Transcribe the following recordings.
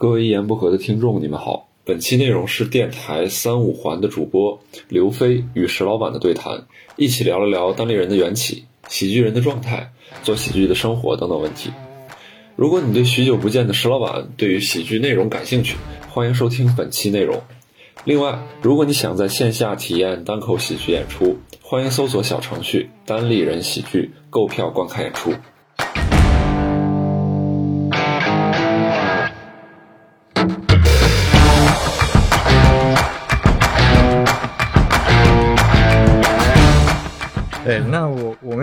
各位一言不合的听众，你们好。本期内容是电台三五环的主播刘飞与石老板的对谈，一起聊了聊单立人的缘起、喜剧人的状态、做喜剧的生活等等问题。如果你对许久不见的石老板对于喜剧内容感兴趣，欢迎收听本期内容。另外，如果你想在线下体验单口喜剧演出，欢迎搜索小程序“单立人喜剧”购票观看演出。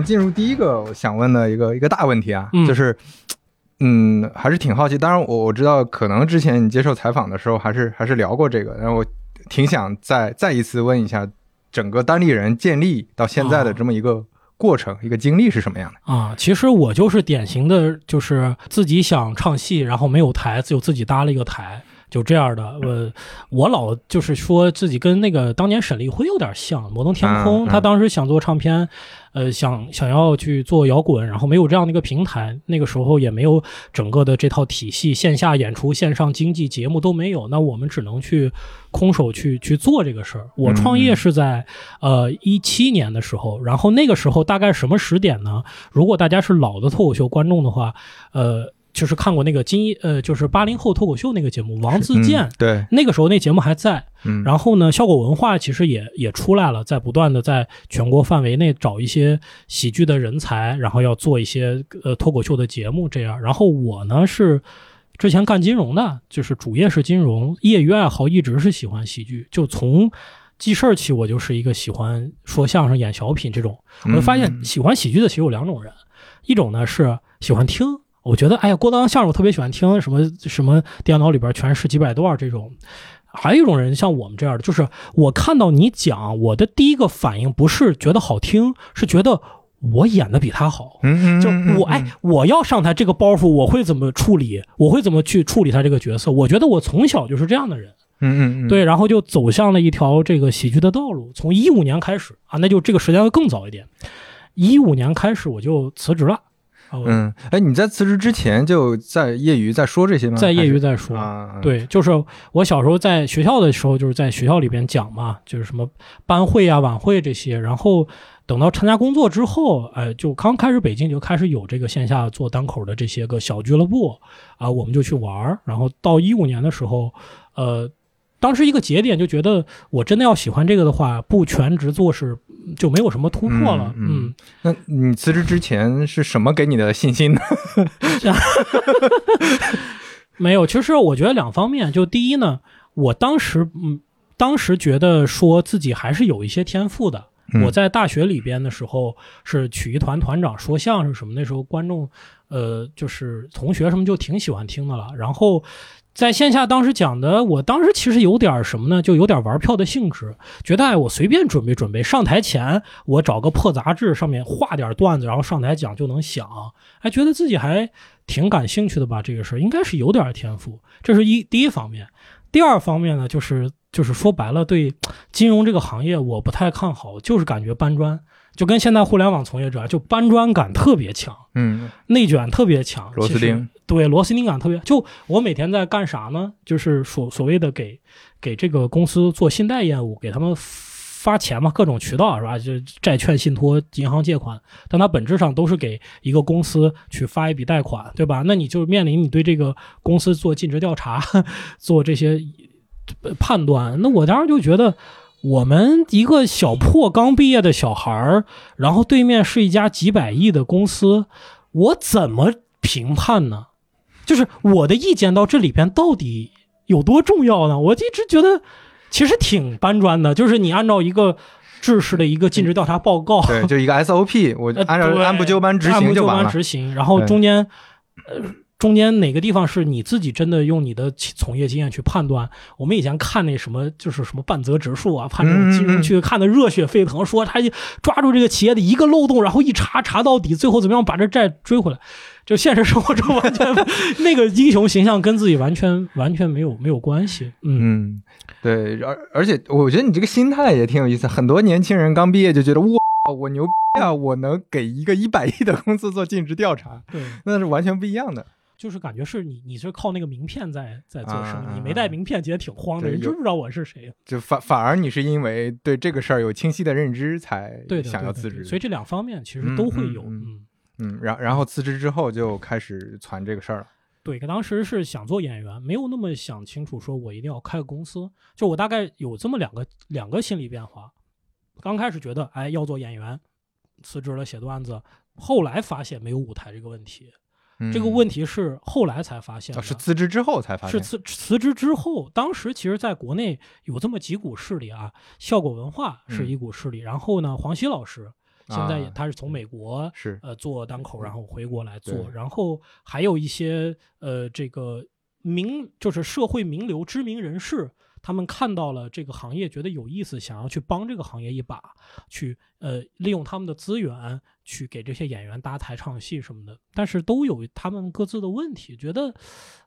进入第一个我想问的一个一个大问题啊，嗯就是，嗯，还是挺好奇。当然我，我知道可能之前你接受采访的时候，还是还是聊过这个，然后我挺想再再一次问一下，整个单立人建立到现在的这么一个过程、一个经历是什么样的？啊，其实我就是典型的，就是自己想唱戏，然后没有台，就自己搭了一个台，就这样的。我我老就是说自己跟那个当年沈立辉有点像，摩登天空，他当时想做唱片，呃，想想要去做摇滚，然后没有这样的一个平台，那个时候也没有整个的这套体系，线下演出、线上经济节目都没有，那我们只能去空手去去做这个事儿。我创业是在呃一七年的时候，然后那个时候大概什么时点呢？如果大家是老的脱口秀观众的话，呃，就是看过那个金一呃，就是八零后脱口秀那个节目，王自健。嗯对，那个时候那节目还在，嗯，然后呢，效果文化其实也也出来了，在不断的在全国范围内找一些喜剧的人才，然后要做一些呃脱口秀的节目这样。然后我呢是之前干金融的，就是主业是金融，业余爱好一直是喜欢喜剧，就从记事儿起，我就是一个喜欢说相声、演小品这种。我就发现嗯喜欢喜剧的其实有两种人，一种呢是喜欢听，我觉得哎呀郭德纲相声我特别喜欢听，什么什么电脑里边全是几百段这种。还有一种人像我们这样的，就是我看到你讲，我的第一个反应不是觉得好听，是觉得我演的比他好。嗯嗯，就嗯我哎，，我要上台这个包袱，我会怎么处理？我会怎么去处理他这个角色？我觉得我从小就是这样的人。嗯嗯嗯，对，然后就走向了一条这个喜剧的道路。从一五年开始啊，那就这个时间会更早一点。一五年开始我就辞职了，嗯，哎，你在辞职之前就在业余在说这些吗？在业余在说。啊，对，就是我小时候在学校的时候，就是在学校里边讲嘛，就是什么班会啊、晚会这些。然后等到参加工作之后，哎，就刚开始北京就开始有这个线下做单口的这些个小俱乐部啊，我们就去玩儿。然后到一五年的时候，呃，当时一个节点就觉得，我真的要喜欢这个的话，不全职做是就没有什么突破了。嗯嗯那你辞职之前是什么给你的信心呢？没有，其实我觉得两方面。就第一呢，我当时嗯，当时觉得说自己还是有一些天赋的。嗯我在大学里边的时候是曲艺团团长，说相声什么，那时候观众呃就是同学什么就挺喜欢听的了。然后在线下当时讲的，我当时其实有点什么呢，就有点玩票的性质，觉得哎我随便准备准备，上台前我找个破杂志上面画点段子，然后上台讲就能响，哎觉得自己还挺感兴趣的吧，这个事儿应该是有点天赋，这是一第一方面。第二方面呢，就是就是说白了，对金融这个行业我不太看好，就是感觉搬砖，就跟现在互联网从业者就搬砖感特别强，嗯，内卷特别强，螺丝钉，对螺丝钉感特别。就我每天在干啥呢？就是所所谓的给给这个公司做信贷业务，给他们发钱嘛，各种渠道是吧？就债券、信托、银行借款，但它本质上都是给一个公司去发一笔贷款，对吧？那你就面临你对这个公司做尽职调查，做这些判断。那我当时就觉得。我们一个小破刚毕业的小孩儿，然后对面是一家几百亿的公司，我怎么评判呢？就是我的意见到这里边到底有多重要呢？我一直觉得其实挺搬砖的，就是你按照一个制式的一个尽职调查报告，对，就一个 SOP，我呃按照对按部就班执按部就班行就完了。执行，然后中间呃。中间哪个地方是你自己真的用你的从业经验去判断？我们以前看那什么，就是什么半泽直树啊，判这种金融去看的热血沸腾，说他抓住这个企业的一个漏洞，然后一查查到底，最后怎么样把这债追回来？就现实生活中完全那个英雄形象跟自己完全完全没有没有关系。嗯，嗯，对，而而且我觉得你这个心态也挺有意思。很多年轻人刚毕业就觉得哇，我牛逼啊，我能给一个一百亿的公司做尽职调查，对。那是完全不一样的。就是感觉是你你是靠那个名片在在做生意，啊你没带名片，其实挺慌的，对有人知不知道我是谁？就反反而你是因为对这个事儿有清晰的认知，才想要对辞职。的所以这两方面其实都会有，嗯嗯嗯嗯，然然后辞职之后就开始传这个事儿了。对，当时是想做演员，没有那么想清楚，说我一定要开个公司。就我大概有这么两个两个心理变化。刚开始觉得，哎，要做演员，辞职了写段子。后来发现没有舞台这个问题，嗯。这个问题是后来才发现的。哦是辞职之后才发现，是辞辞职之后，当时其实在国内有这么几股势力啊，效果文化是一股势力，然后呢，黄西老师现在他是从美国是。呃做单口，然后回国来做，然后还有一些呃这个名就是社会名流知名人士，他们看到了这个行业觉得有意思，想要去帮这个行业一把，去呃利用他们的资源去给这些演员搭台唱戏什么的，但是都有他们各自的问题，觉得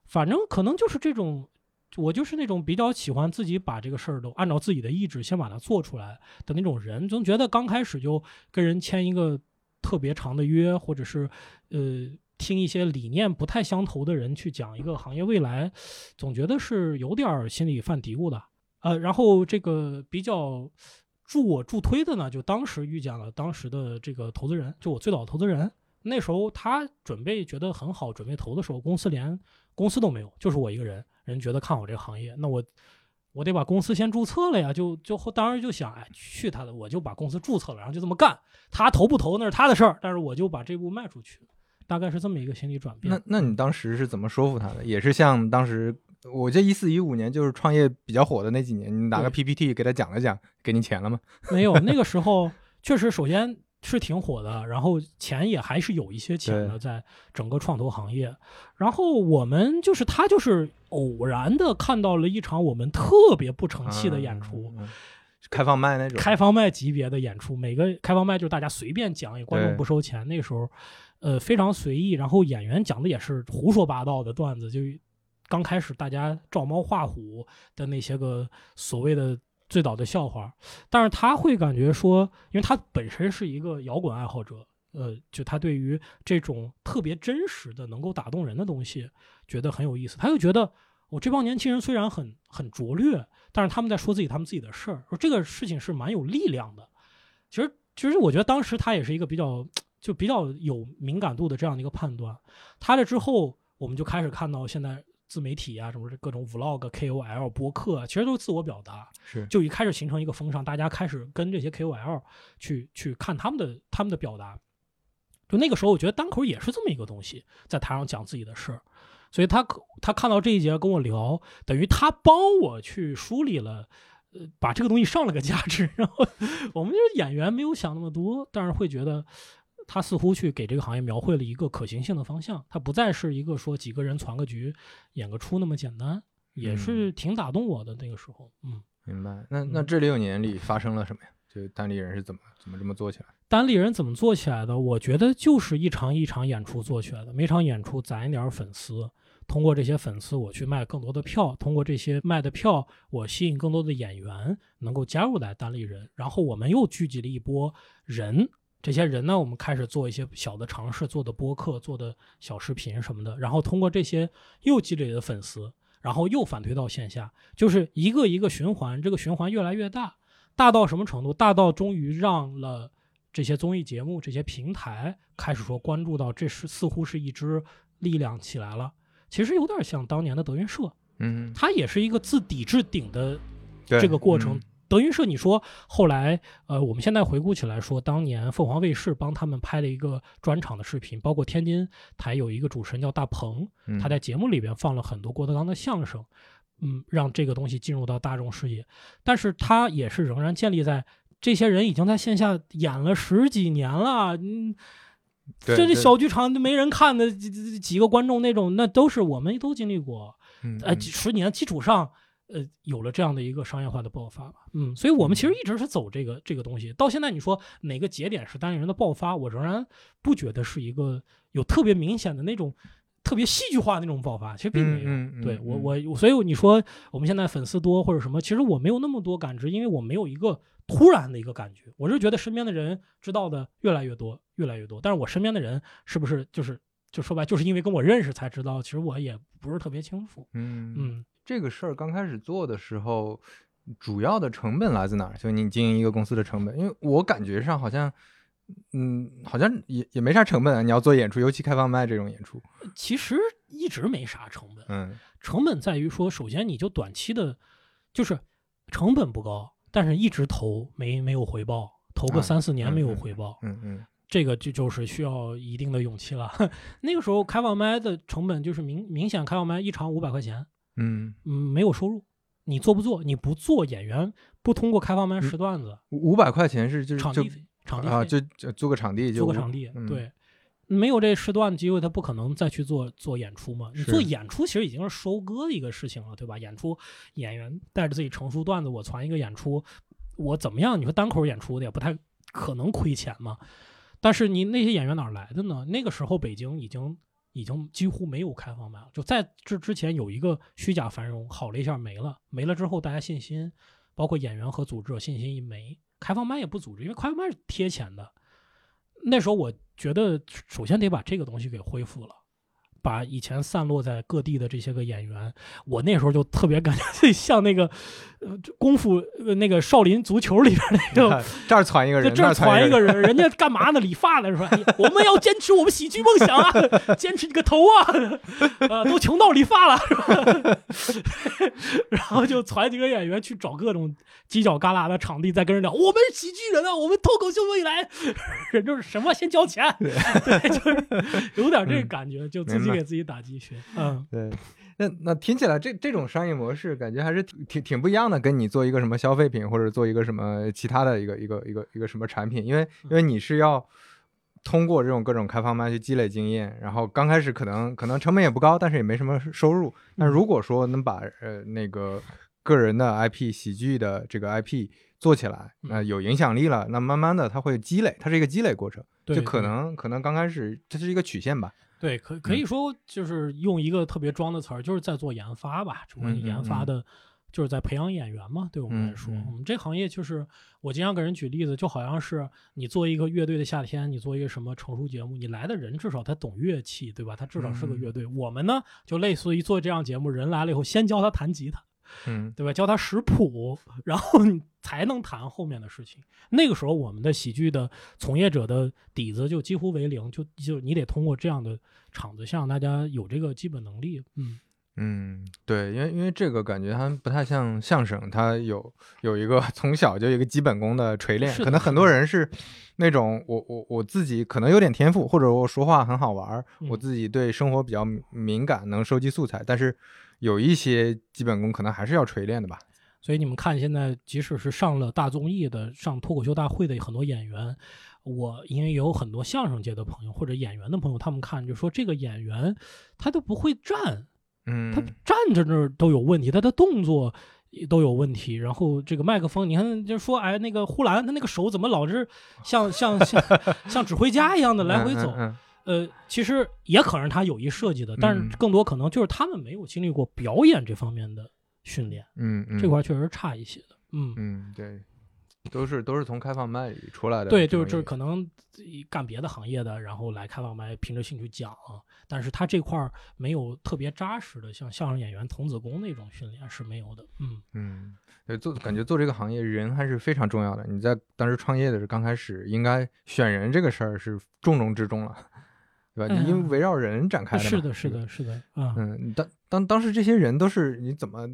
反正可能就是这种。我就是那种比较喜欢自己把这个事儿都按照自己的意志先把它做出来的那种人，总觉得刚开始就跟人签一个特别长的约，或者是呃听一些理念不太相投的人去讲一个行业未来，总觉得是有点心里犯嘀咕的。呃，然后这个比较助我助推的呢，就当时遇见了当时的这个投资人，就我最早的投资人。那时候他准备觉得很好，准备投的时候，公司连公司都没有，就是我一个人。人觉得看好这个行业，那我我得把公司先注册了呀，就就当时就想，哎，去他的，我就把公司注册了，然后就这么干。他投不投那是他的事儿，但是我就把这步迈出去，大概是这么一个心理转变。那那你当时是怎么说服他的？也是像当时我记得一四一五年就是创业比较火的那几年，你拿个 PPT 给他讲了讲，给你钱了吗？没有，那个时候确实首先是挺火的，然后钱也还是有一些钱的，在整个创投行业。然后我们就是他就是偶然的看到了一场我们特别不成器的演出。嗯嗯开放麦那种，开放麦级别的演出，每个开放麦就是大家随便讲，也观众不收钱。那时候，呃，非常随意，然后演员讲的也是胡说八道的段子，就刚开始大家照猫画虎的那些个所谓的最早的笑话，但是他会感觉说，因为他本身是一个摇滚爱好者，呃，就他对于这种特别真实的、能够打动人的东西，觉得很有意思。他就觉得，我这帮年轻人虽然很很拙劣。但是他们在说自己他们自己的事儿，说这个事情是蛮有力量的。其实，其实我觉得当时他也是一个比较就比较有敏感度的这样的一个判断。他这之后，我们就开始看到现在自媒体啊，什么各种 vlog、KOL、播客，其实都是自我表达。是，就一开始形成一个风尚，大家开始跟这些 KOL 去去看他们的他们的表达。就那个时候，我觉得单口也是这么一个东西，在台上讲自己的事儿。所以他他看到这一节跟我聊，等于他帮我去梳理了，呃，把这个东西上了个价值。然后我们就是演员没有想那么多，但是会觉得他似乎去给这个行业描绘了一个可行性的方向。他不再是一个说几个人攒个局演个出那么简单，也是挺打动我的那个时候。嗯，明白。那那这六年里发生了什么呀？就单立人是怎么怎么这么做起来？单立人怎么做起来的？我觉得就是一场一场演出做起来的。每场演出攒一点粉丝，通过这些粉丝，我去卖更多的票，通过这些卖的票，我吸引更多的演员能够加入来单立人。然后我们又聚集了一波人，这些人呢，我们开始做一些小的尝试，做的播客，做的小视频什么的。然后通过这些又积累的粉丝，然后又反推到线下，就是一个一个循环，这个循环越来越大，大到什么程度？大到终于让了。这些综艺节目、这些平台开始说关注到，这是似乎是一支力量起来了。其实有点像当年的德云社，嗯，它也是一个自底至顶的这个过程。嗯德云社，你说后来，呃，我们现在回顾起来说，当年凤凰卫视帮他们拍了一个专场的视频，包括天津台有一个主持人叫大鹏，嗯他在节目里边放了很多郭德纲的相声，嗯，让这个东西进入到大众视野。但是他也是仍然建立在这些人已经在线下演了十几年了，嗯，这这小剧场没人看的几几几个观众那种，那都是我们都经历过。呃，几十年基础上，呃，有了这样的一个商业化的爆发吧。嗯，所以我们其实一直是走这个这个东西。到现在，你说哪个节点是单立人的爆发，我仍然不觉得是一个有特别明显的那种特别戏剧化那种爆发，其实并没有。嗯嗯嗯对我嗯我所以你说我们现在粉丝多或者什么，其实我没有那么多感知，因为我没有一个突然的一个感觉。我是觉得身边的人知道的越来越多，越来越多。但是我身边的人是不是就是就说白就是因为跟我认识才知道，其实我也不是特别清楚。嗯嗯，这个事儿刚开始做的时候，主要的成本来自哪儿？就你经营一个公司的成本，因为我感觉上好像，嗯，好像也也没啥成本啊。你要做演出，尤其开放麦这种演出，其实一直没啥成本，嗯成本在于说，首先你就短期的，就是成本不高，但是一直投没没有回报，投个啊三四年没有回报，嗯嗯这个就就是需要一定的勇气了。那个时候开放麦的成本就是明明显开放麦一场五百块钱，嗯，嗯，没有收入。你做不做？你不做演员，不通过开放麦嗯试段子，五五百块钱是就是场地，场地啊，费就就租个场地就租个场地，嗯对，没有这试段的机会，他不可能再去做做演出嘛。你做演出其实已经是收割的一个事情了，对吧？演出演员带着自己成熟段子，我传一个演出，我怎么样？你说单口演出的也不太可能亏钱嘛。但是你那些演员哪来的呢？那个时候北京已经已经几乎没有开放麦了，就在这之前有一个虚假繁荣，好了一下没了，没了之后大家信心，包括演员和组织者信心一没，开放麦也不组织，因为开放麦是贴钱的。那时候我觉得，首先得把这个东西给恢复了，把以前散落在各地的这些个演员，我那时候就特别感觉自己像那个，呃，功夫呃那个少林足球里边那个 这儿传一个人，这儿那传一个人，人，家干嘛呢？理发呢是吧？哎我们要坚持我们喜剧梦想啊，坚持你个头啊！呃，都穷到理发了是吧？然后就传几个演员去找各种犄角旮旯的场地，再跟人聊，我们是喜剧人啊，我们脱口秀未来，人就是什么先交钱，对，就是有点这个感觉，就自己给自己打鸡血，嗯。对。那那听起来这这种商业模式感觉还是挺挺挺不一样的，跟你做一个什么消费品或者做一个什么其他的一个一个一个一个什么产品，因为因为你是要通过这种各种开放麦去积累经验，然后刚开始可能可能成本也不高，但是也没什么收入。那如果说能把呃那个个人的 IP 喜剧的这个 IP 做起来，那有影响力了，那慢慢的它会积累，它是一个积累过程，对就可能可能刚开始这是一个曲线吧。对，可可以说就是用一个特别装的词儿，就是在做研发吧。只不过嗯嗯研发的，就是在培养演员嘛。对我们来说，嗯嗯我们这行业就是我经常给人举例子，就好像是你做一个乐队的夏天，你做一个什么成熟节目，你来的人至少他懂乐器，对吧？他至少是个嗯乐队。我们呢，就类似于做这样节目，人来了以后，先教他弹吉他，嗯对吧？教他识谱，然后你才能谈后面的事情。那个时候，我们的喜剧的从业者的底子就几乎为零，就就你得通过这样的场子，先让大家有这个基本能力。嗯，嗯，对，因为因为这个感觉它不太像相声，它有有一个从小就有一个基本功的锤炼，可能很多人是那种我我我自己可能有点天赋，或者我说话很好玩儿，我嗯自己对生活比较敏敏感，能收集素材，但是有一些基本功可能还是要锤炼的吧。所以你们看，现在即使是上了大综艺的、上脱口秀大会的很多演员，我因为有很多相声界的朋友或者演员的朋友，他们看就说这个演员他都不会站，嗯，他站着那儿都有问题，他的动作都有问题。然后这个麦克风，你看就说，哎，那个呼兰他那个手怎么老是像像像 像指挥家一样的来回走？嗯呃，其实也可能是他有意设计的，但嗯是更多可能就是他们没有经历过表演这方面的训练，嗯嗯，这块确实差一些的。嗯，嗯对，都是都是从开放麦里出来的对，就是就是可能干别的行业的，然后来开放麦，凭着兴趣讲，啊但是他这块儿没有特别扎实的，像相声演员童子功那种训练是没有的。嗯，嗯，对，做感觉做这个行业人还是非常重要的。你在当时创业的时候，刚开始应该选人这个事儿是重中之重了，对吧？嗯因为围绕人展开的嘛。是的，是。的，是的，啊、嗯，当当当时这些人都是你怎么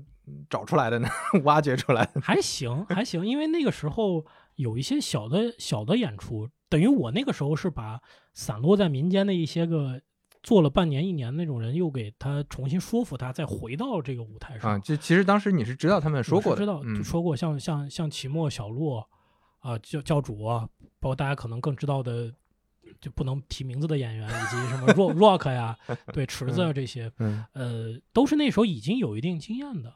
找出来的呢？挖掘出来的？还行，还行，因为那个时候有一些小的小的演出，等于我那个时候是把散落在民间的一些个做了半年一年那种人，又给他重新说服他，再回到这个舞台上。啊，就其实当时你是知道他们说过的，我知道，嗯就说过像像像齐墨、小洛啊、教教主啊，包括大家可能更知道的，就不能提名字的演员，以及什么 rock rock 呀，对 池子啊这些，嗯呃，都是那时候已经有一定经验的。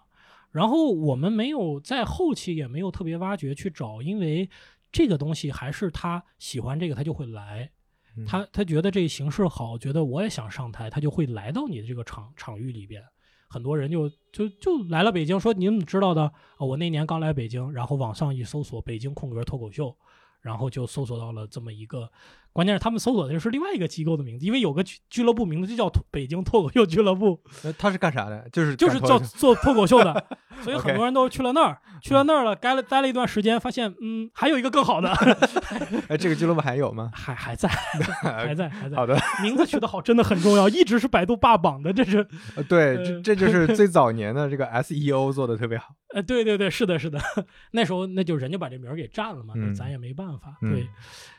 然后我们没有在后期也没有特别挖掘去找，因为这个东西还是他喜欢这个，他就会来。嗯他他觉得这形式好，觉得我也想上台，他就会来到你的这个场场域里边。很多人就就就来了北京，说你怎么知道的？啊，我那年刚来北京，然后网上一搜索“北京空格脱口秀”，然后就搜索到了这么一个，关键是他们搜索的是另外一个机构的名字，因为有个俱俱乐部名字就叫北京脱口秀俱乐部，呃他是干啥的？就是就是做做脱口秀的，所以很多人都去了那儿，去了那儿了，待了待了一段时间，发现嗯，还有一个更好的，哎，这个俱乐部还有吗？还 还在，还在，还在。好的，名字取得好真的很重要，一直是百度霸榜的，这是呃对，呃这这就是最早年的这个 SEO 做的特别好。呃，对对对，是的，是的，那时候那就人家把这名儿给占了嘛，那嗯咱也没办法。嗯对，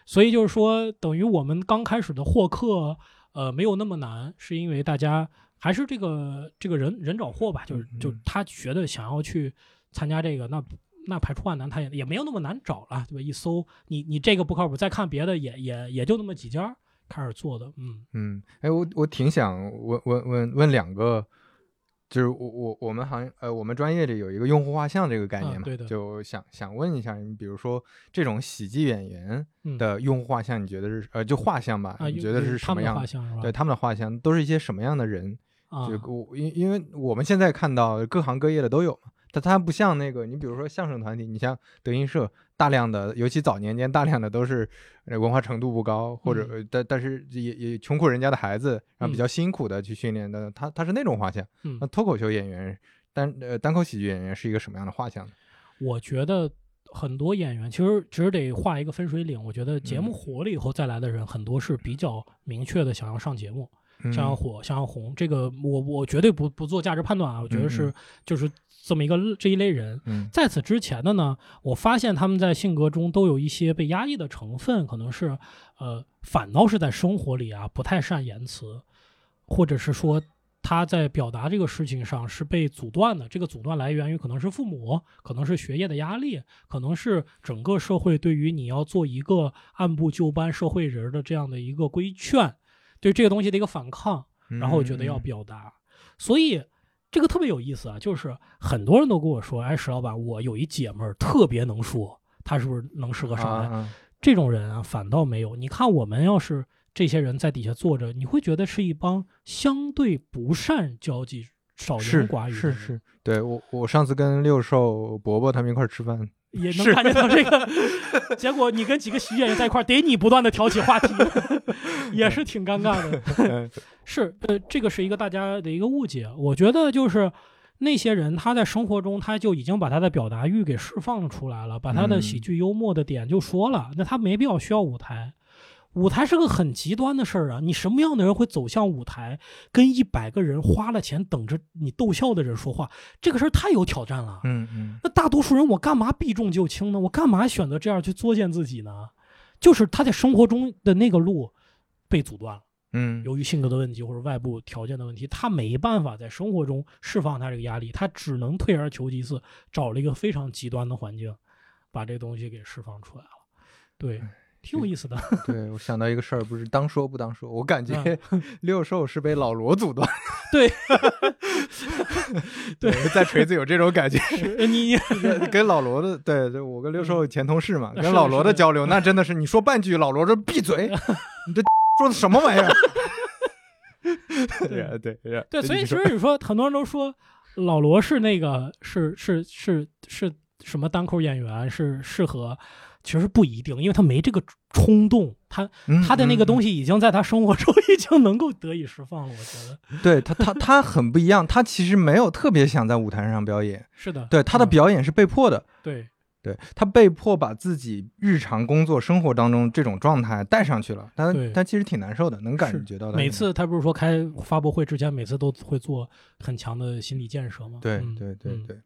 所以就是说，等于我们刚开始的获客，呃，没有那么难，是因为大家还是这个这个人人找货吧，就是嗯就他觉得想要去参加这个，那那排除万难，他也也没有那么难找了，对吧？一搜你你这个不靠谱，再看别的也也也就那么几家儿开始做的，嗯嗯，哎，我我挺想问问问问两个，就是我我我们行呃我们专业里有一个用户画像这个概念嘛，啊对的就想想问一下，你比如说这种喜剧演员嗯的用户画像，你觉得是呃就画像吧？啊，你觉得是什么样？对他们的画像都是一些什么样的人？啊，就我因因为我们现在看到各行各业的都有嘛，但它不像那个你比如说相声团体，你像德云社，大量的尤其早年间大量的都是呃文化程度不高，或者、但但是也也穷苦人家的孩子，然后比较辛苦的去训练的，他他是那种画像。嗯那脱口秀演员单呃单口喜剧演员是一个什么样的画像呢？我觉得很多演员其实其实得画一个分水岭。我觉得节嗯目火了以后再来的人，很多是比较明确的想要上节目，嗯想要火，想要红。这个我我绝对不不做价值判断啊，我觉得嗯是就是这么一个这一类人。嗯在此之前的呢，我发现他们在性格中都有一些被压抑的成分，可能是呃，反倒是在生活里啊不太善言辞，或者是说他在表达这个事情上是被阻断的。这个阻断来源于可能是父母，可能是学业的压力，可能是整个社会对于你要做一个按部就班社会人的这样的一个规劝，对这个东西的一个反抗。然后我觉得要嗯表达，所以这个特别有意思啊，就是很多人都跟我说，哎，石老板，我有一姐们儿特别能说，她是不是能适合上来？啊啊这种人啊，反倒没有。你看我们要是这些人在底下坐着，你会觉得是一帮相对不善交际、少言寡语的人，是是，对我我上次跟六兽伯伯他们一块儿吃饭，也能看见到这个。结果你跟几个喜剧演员在一块儿，得你不断的挑起话题，也是挺尴尬的。嗯 是，呃，这个是一个大家的一个误解。我觉得就是那些人他在生活中他就已经把他的表达欲给释放出来了，把他的嗯喜剧幽默的点就说了，那他没必要需要舞台。舞台是个很极端的事儿啊！你什么样的人会走向舞台，跟一百个人花了钱等着你逗笑的人说话？这个事儿太有挑战了。嗯嗯那大多数人，我干嘛避重就轻呢？我干嘛选择这样去作践自己呢？就是他在生活中的那个路被阻断了。嗯由于性格的问题或者外部条件的问题，他没办法在生活中释放他这个压力，他只能退而求其次，找了一个非常极端的环境，把这个东西给释放出来了。对，挺有意思的。对，我想到一个事儿，不是当说不当说，我感觉嗯 六兽是被老罗阻断。对，对，在锤子有这种感觉。是你跟老罗的，对对，我跟六兽前同事嘛，是跟老罗的交流，那真的是你说半句，老罗说闭嘴，你这说的什么玩意儿？对对对对，所以其实你说很多人都说老罗是那个是是是是什么单口演员，是适合。其实不一定，因为他没这个冲动，他嗯他的那个东西，已经在他生活 中已经能够得以释放了。我觉得对他他他很不一样，他其实没有特别想在舞台上表演，是的，对他的嗯表演是被迫的，对对他被迫把自己日常工作生活当中这种状态带上去了，他对他其实挺难受的，能感觉到的。每次他不是说开发布会之前，每次都会做很强的心理建设吗？对对对对，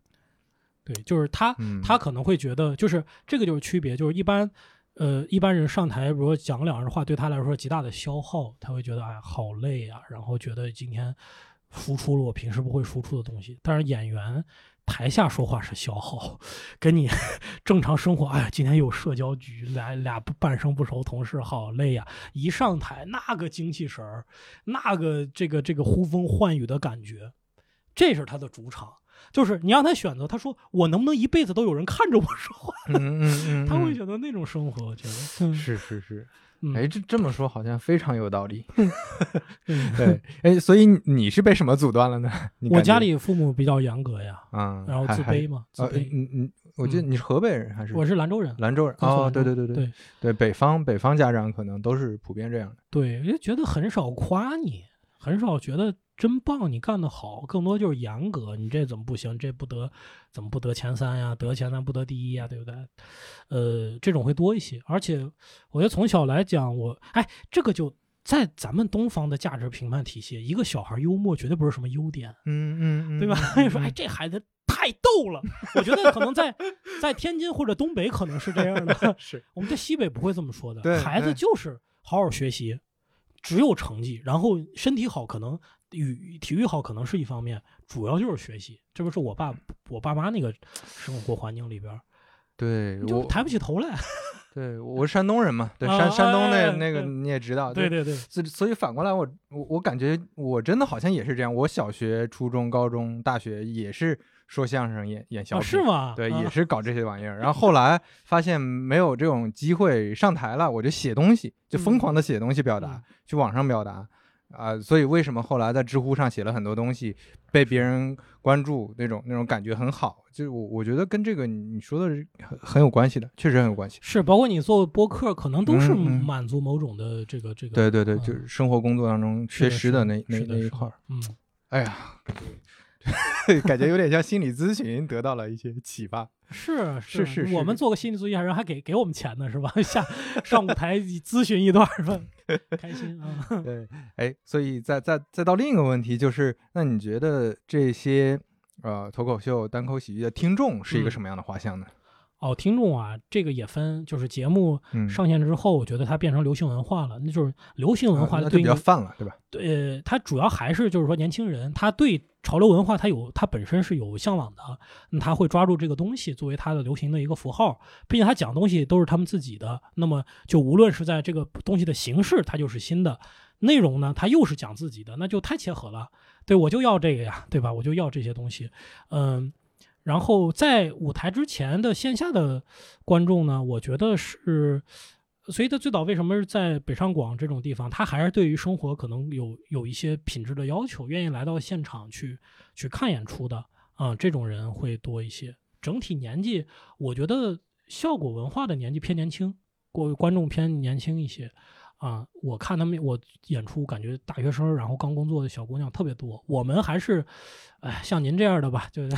对，就是他嗯，他可能会觉得，就是这个就是区别，就是一般。呃，一般人上台，比如果讲两人话，对他来说极大的消耗，他会觉得哎好累啊，然后觉得今天输出了我平时不会输出的东西。但是演员台下说话是消耗，跟你 正常生活，哎呀，今天有社交局，来俩半生不熟同事，好累呀、一上台那个精气神儿，那个这个这个呼风唤雨的感觉，这是他的主场。就是你让他选择，他说我能不能一辈子都有人看着我说话？嗯嗯嗯，他会嗯选择那种生活，我觉得。嗯是是是，嗯哎，这这么说好像非常有道理。嗯对，哎，所以你是被什么阻断了呢？我家里父母比较严格呀，啊，然后自卑嘛，自呃，卑。嗯嗯，我记得你是河北人还是？我是兰州人，兰州人哦，甘肃兰州对对对对对对，北方北方家长可能都是普遍这样的。对，就觉得很少夸你，很少觉得真棒，你干得好，更多就是严格，你这怎么不行？这不得怎么不得前三呀？得前三不得第一呀，对不对？呃，这种会多一些。而且我觉得从小来讲，我哎，这个就在咱们东方的价值评判体系，一个小孩幽默绝对不是什么优点，嗯嗯嗯，对吧？嗯说哎，这孩子太逗了。我觉得可能在在天津或者东北可能是这样的，是我们在西北不会这么说的。对孩子就是好好学习，只有成绩，然后身体好可能与体育好可能是一方面，主要就是学习。这不是我爸我爸妈那个生活环境里边儿，对就抬不起头来。对我是山东人嘛，对啊山山东那哎那个你也知道，对对对，所以所以反过来我，我我感觉我真的好像也是这样。我小学、初中、高中、大学也是说相声、演演小啊品，是吗？对，啊也是搞这些玩意儿。然后后来发现没有这种机会上台了，我就写东西，就疯狂的写东西表达，嗯去网上表达。啊、所以为什么后来在知乎上写了很多东西，被别人关注，那种那种感觉很好。就是我我觉得跟这个你你说的是很很有关系的，确实很有关系。是，包括你做播客，可能都是满足某种的这个这个。对对对，嗯就是生活工作当中缺失的那那那一块儿。嗯，哎呀，感觉有点像心理咨询得到了一些启发。是是是是我们做个心理咨询，人还给给我们钱呢，是吧？下上舞台咨询一段是吧？开心啊！对，哎，所以再再再到另一个问题，就是那你觉得这些呃脱口秀、单口喜剧的听众是一个嗯什么样的画像呢？哦，听众啊，这个也分，就是节目嗯，上线之后，我觉得它变成流行文化了，那就是流行文化，它就比较泛了，对吧？对，它主要还是就是说年轻人，他对潮流文化他有他本身是有向往的，那他会抓住这个东西作为他的流行的一个符号，并且他讲东西都是他们自己的，那么就无论是在这个东西的形式，它就是新的内容呢，它又是讲自己的，那就太切合了。对我就要这个呀，对吧？我就要这些东西，嗯。然后在舞台之前的线下的观众呢，我觉得是，所以他最早为什么是在北上广这种地方，他还是对于生活可能有有一些品质的要求，愿意来到现场去去看演出的啊、这种人会多一些。整体年纪，我觉得效果文化的年纪偏年轻，观观众偏年轻一些。啊，我看他们我演出，感觉大学生，然后刚工作的小姑娘特别多。我们还是，哎，像您这样的吧，就是，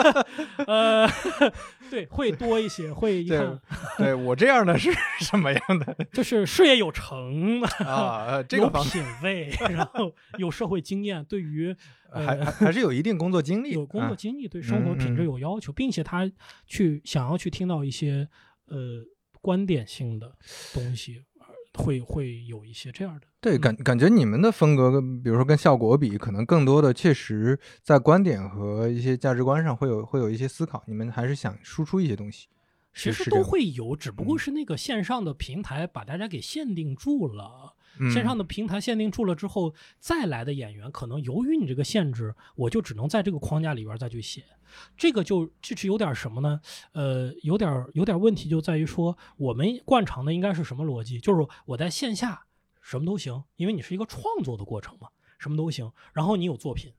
呃，对，会多一些，会一对看，对我这样的是什么样的 就是事业有成，啊？呃这个品位，然后有社会经验，对于呃还还还是有一定工作经历，有工作啊经历，对生活品质有要求，并且他去想要去听到一些呃观点性的东西，呃会会有一些这样的。对，嗯感感觉你们的风格跟比如说跟效果比，可能更多的确实在观点和一些价值观上会有会有一些思考，你们还是想输出一些东西。其实都会有，只不过嗯是那个线上的平台把大家给限定住了。嗯线上的平台限定住了之后，再来的演员可能由于你这个限制，我就只能在这个框架里边再去写。这个就这是有点什么呢？呃，有点有点问题就在于说，我们惯常的应该是什么逻辑？就是我在线下什么都行，因为你是一个创作的过程嘛，什么都行。然后你有作品，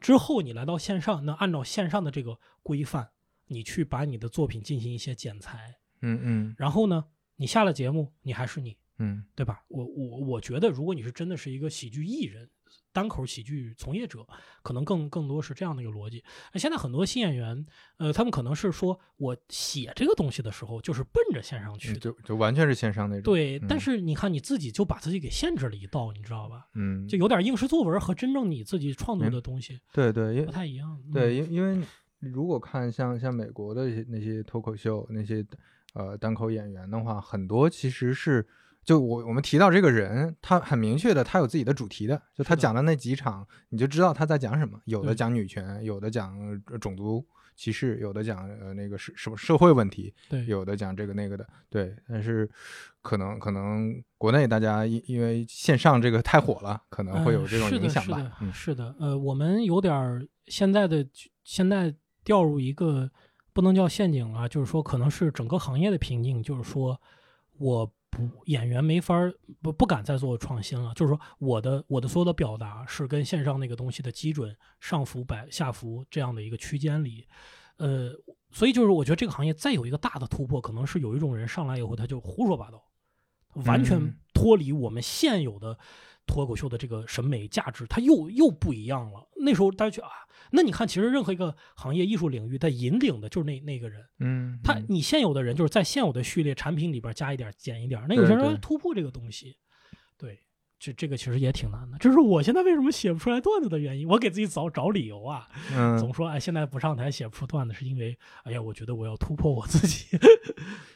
之后你来到线上，那按照线上的这个规范，你去把你的作品进行一些剪裁，嗯嗯然后呢，你下了节目，你还是你。嗯对吧？我我我觉得，如果你是真的是一个喜剧艺人、单口喜剧从业者，可能更更多是这样的一个逻辑。那现在很多新演员，呃，他们可能是说我写这个东西的时候，就是奔着线上去嗯，的。就就完全是线上那种。对，但嗯是你看你自己就把自己给限制了一道，你知道吧？嗯，就有点应试作文和真正你自己创作嗯的东西对对，因不太一样。嗯对，因因为如果看像像美国的那些脱口秀那些呃单口演员的话，很多其实是就我我们提到这个人，他很明确的，他有自己的主题的，就他讲的那几场，你就知道他在讲什么。有的讲女权，有的讲呃种族歧视，有的讲呃那个是什么社会问题，对，有的讲这个那个的，对。但是可能可能国内大家因因为线上这个太火了，可能会有这种影响吧。是的，嗯是的，呃，我们有点儿现在的现在掉入一个不能叫陷阱啊，就是说可能是整个行业的瓶颈，就是说我不演员没法不不敢再做创新了，就是说我的我的所有的表达是跟线上那个东西的基准上浮百下浮这样的一个区间里，呃，所以就是我觉得这个行业再有一个大的突破，可能是有一种人上来以后他就胡说八道，完全嗯。脱离我们现有的脱口秀的这个审美价值，他又又不一样了。那时候大家觉得啊，那你看，其实任何一个行业艺术领域，它引领的就是那那个人。嗯，他嗯。你现有的人就是在现有的序列产品里边加一点减一点，那有些人突破这个东西，对，这这个其实也挺难的。这是我现在为什么写不出来段子的原因，我给自己找找理由啊，总嗯说哎现在不上台写不出段子，是因为哎呀，我觉得我要突破我自己，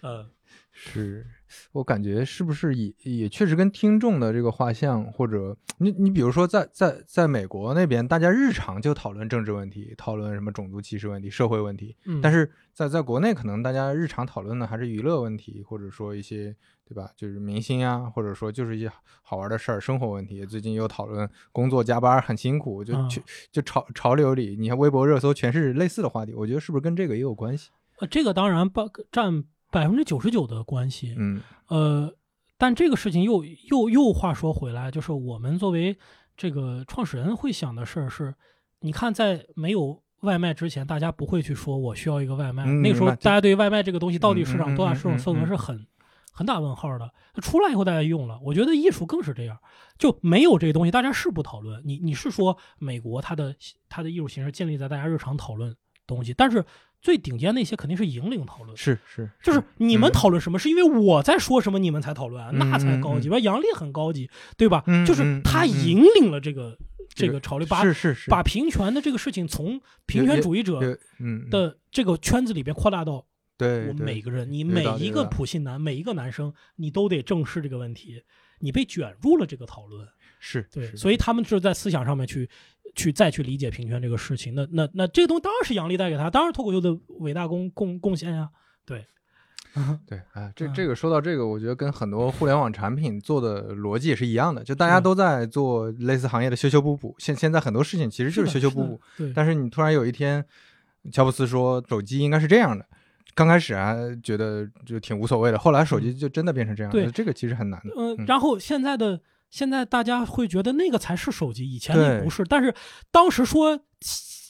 呃，是我感觉是不是也也确实跟听众的这个画像，或者你你比如说在在在美国那边，大家日常就讨论政治问题，讨论什么种族歧视问题、社会问题，嗯，但是在在国内可能大家日常讨论的还是娱乐问题，或者说一些对吧，就是明星啊，或者说就是一些好玩的事儿、生活问题。最近又讨论工作加班很辛苦，就嗯就就潮潮流里，你看微博热搜全是类似的话题，我觉得是不是跟这个也有关系？呃这个当然包占百分之九十九的关系，嗯呃，但这个事情又又又话说回来，就是我们作为这个创始人会想的事儿是，你看在没有外卖之前，大家不会去说我需要一个外卖，嗯那个时候大家对外卖这个东西到底市场多大嗯市场份额嗯是很。很打问号的，出来以后大家用了，我觉得艺术更是这样，就没有这个东西，大家是不讨论。你你是说美国它的它的艺术形式建立在大家日常讨论东西，但是最顶尖那些肯定是引领讨论，是是，就是你们嗯讨论什么，是因为我在说什么，你们才讨论啊，嗯那才高级。吧，杨笠很高级，对吧？嗯就是他引领了这个这个这个潮流，把是是是，把平权的这个事情从平权主义者嗯的这个圈子里边扩大到对我们每对个人，你每一个普信男，每一个男生，你都得正视这个问题，你被卷入了这个讨论。是对，是所以他们是在思想上面去去再去理解平权这个事情。那那那这个东西当然是杨笠带给他，当然脱口秀的伟大贡贡贡献呀。对，对啊，这嗯这个说到这个，我觉得跟很多互联网产品做的逻辑也是一样的，就大家都在做类似行业的修修补补。现现在很多事情其实就是修修补补，对，但是你突然有一天，乔布斯说手机应该是这样的，刚开始啊觉得就挺无所谓的，后来手机就真的变成这样，对这个其实很难的。呃嗯，然后现在的现在大家会觉得那个才是手机，以前那不是。但是当时说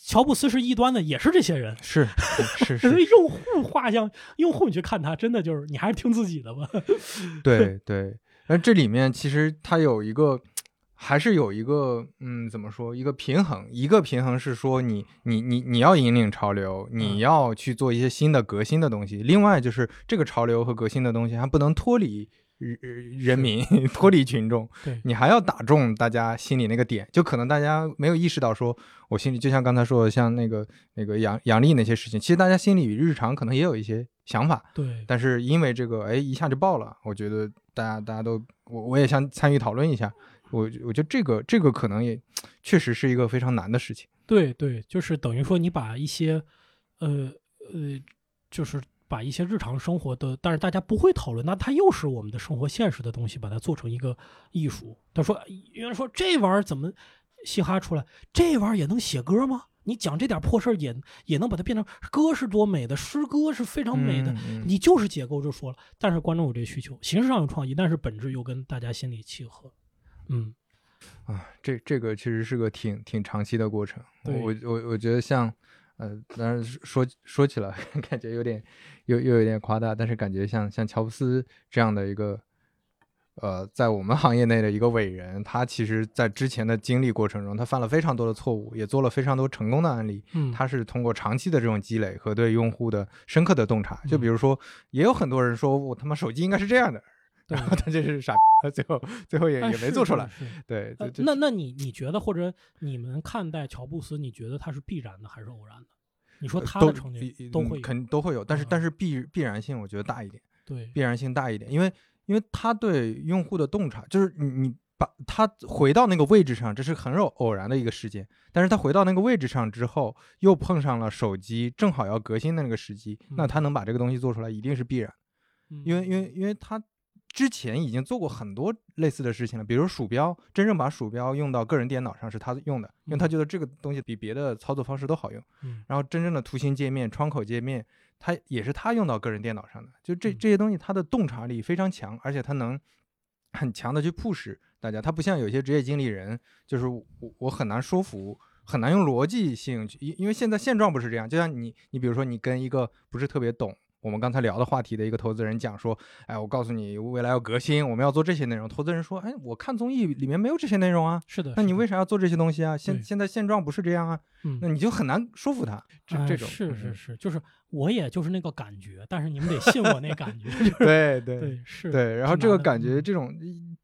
乔布斯是异端的，也是这些人。是是所以是，用户画像，用户你去看他，真的就是你还是听自己的吧。对对。但这里面其实它有一个。还是有一个，嗯，怎么说？一个平衡，一个平衡是说你，你，你，你要引领潮流，嗯你要去做一些新的革新的东西。另外就是这个潮流和革新的东西还不能脱离人人民，脱离群众。对，你还要打中大家心里那个点，就可能大家没有意识到说，我心里就像刚才说的，像那个那个杨杨笠那些事情，其实大家心里日常可能也有一些想法，对，但是因为这个，哎，一下就爆了。我觉得大家大家都，我我也想参与讨论一下。我我觉得这个这个可能也确实是一个非常难的事情。对对，就是等于说你把一些，呃呃，就是把一些日常生活的，但是大家不会讨论，那它又是我们的生活现实的东西，把它做成一个艺术。他说，有人说这玩意儿怎么嘻哈出来？这玩意儿也能写歌吗？你讲这点破事儿也也能把它变成歌是多美的，诗歌是非常美的。你就是解构就说了，但是观众有这个需求，形式上有创意，但是本质又跟大家心里契合。嗯，啊，这这个其实是个挺挺长期的过程。我我我觉得像，呃，当然说说起来 感觉有点又又有点夸大，但是感觉像像乔布斯这样的一个，呃，在我们行业内的一个伟人，他其实在之前的经历过程中，他犯了非常多的错误，也做了非常多成功的案例。嗯。他是通过长期的这种积累和对用户的深刻的洞察，就嗯。比如说，也有很多人说我他妈手机应该是这样的，然 后他就是傻，最后最后也哎也没做出来。是是对，那那你你觉得，或者你们看待乔布斯，你觉得他是必然的还是偶然的？你说他都的成绩一嗯都会有肯都会有，但是嗯但是必必然性我觉得大一点，对必然性大一点，因为因为他对用户的洞察，就是你你把他回到那个位置上，这是很偶偶然的一个事件，但是他回到那个位置上之后，又碰上了手机正好要革新的那个时机，那嗯他能把这个东西做出来，一定是必然，嗯因为因为因为他。之前已经做过很多类似的事情了，比如鼠标，真正把鼠标用到个人电脑上是他用的，因为他嗯觉得这个东西比别的操作方式都好用。嗯然后真正的图形界面、窗口界面，它也是他用到个人电脑上的。就这嗯这些东西，它的洞察力非常强，而且它能很强的去 push 大家。它不像有些职业经理人，就是我我很难说服。很难用逻辑性去，因因为现在现状不是这样。就像你，你比如说你跟一个不是特别懂我们刚才聊的话题的一个投资人讲说，哎，我告诉你，未来要革新，我们要做这些内容。投资人说，哎，我看综艺里面没有这些内容啊，是的，那你为啥要做这些东西啊？现现在现状不是这样啊，嗯那你就很难说服他。这种是是嗯是，就是我也就是那个感觉，但是你们得信我那感觉，就是对对对是，对，然后这个感觉，嗯这种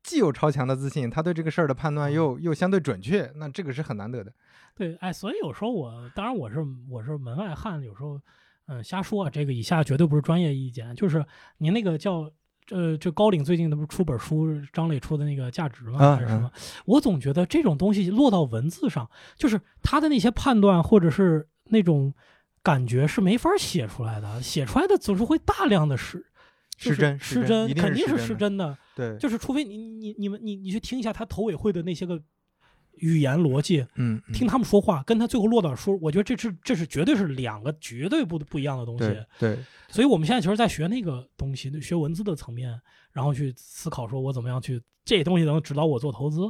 既有超强的自信，他对这个事儿的判断又又相对准确，那这个是很难得的。对，哎，所以有时候我，当然我是我是门外汉，有时候嗯瞎说啊，这个以下绝对不是专业意见，就是您那个叫呃，这高领最近的不是出本书，张磊出的那个价值吗？啊还是什么？我总觉得这种东西落到文字上，就是他的那些判断或者是那种感觉是没法写出来的，写出来的总是会大量的失。是失真失失真一定是肯定是失真的对，就是除非你你你们你你去听一下他头委会的那些个语言逻辑，嗯，嗯听他们说话，跟他最后落到说，我觉得这是这是绝对是两个绝对不不一样的东西对。对所以我们现在其实，在学那个东西，学文字的层面，然后去思考说我怎么样去这东西能指导我做投资。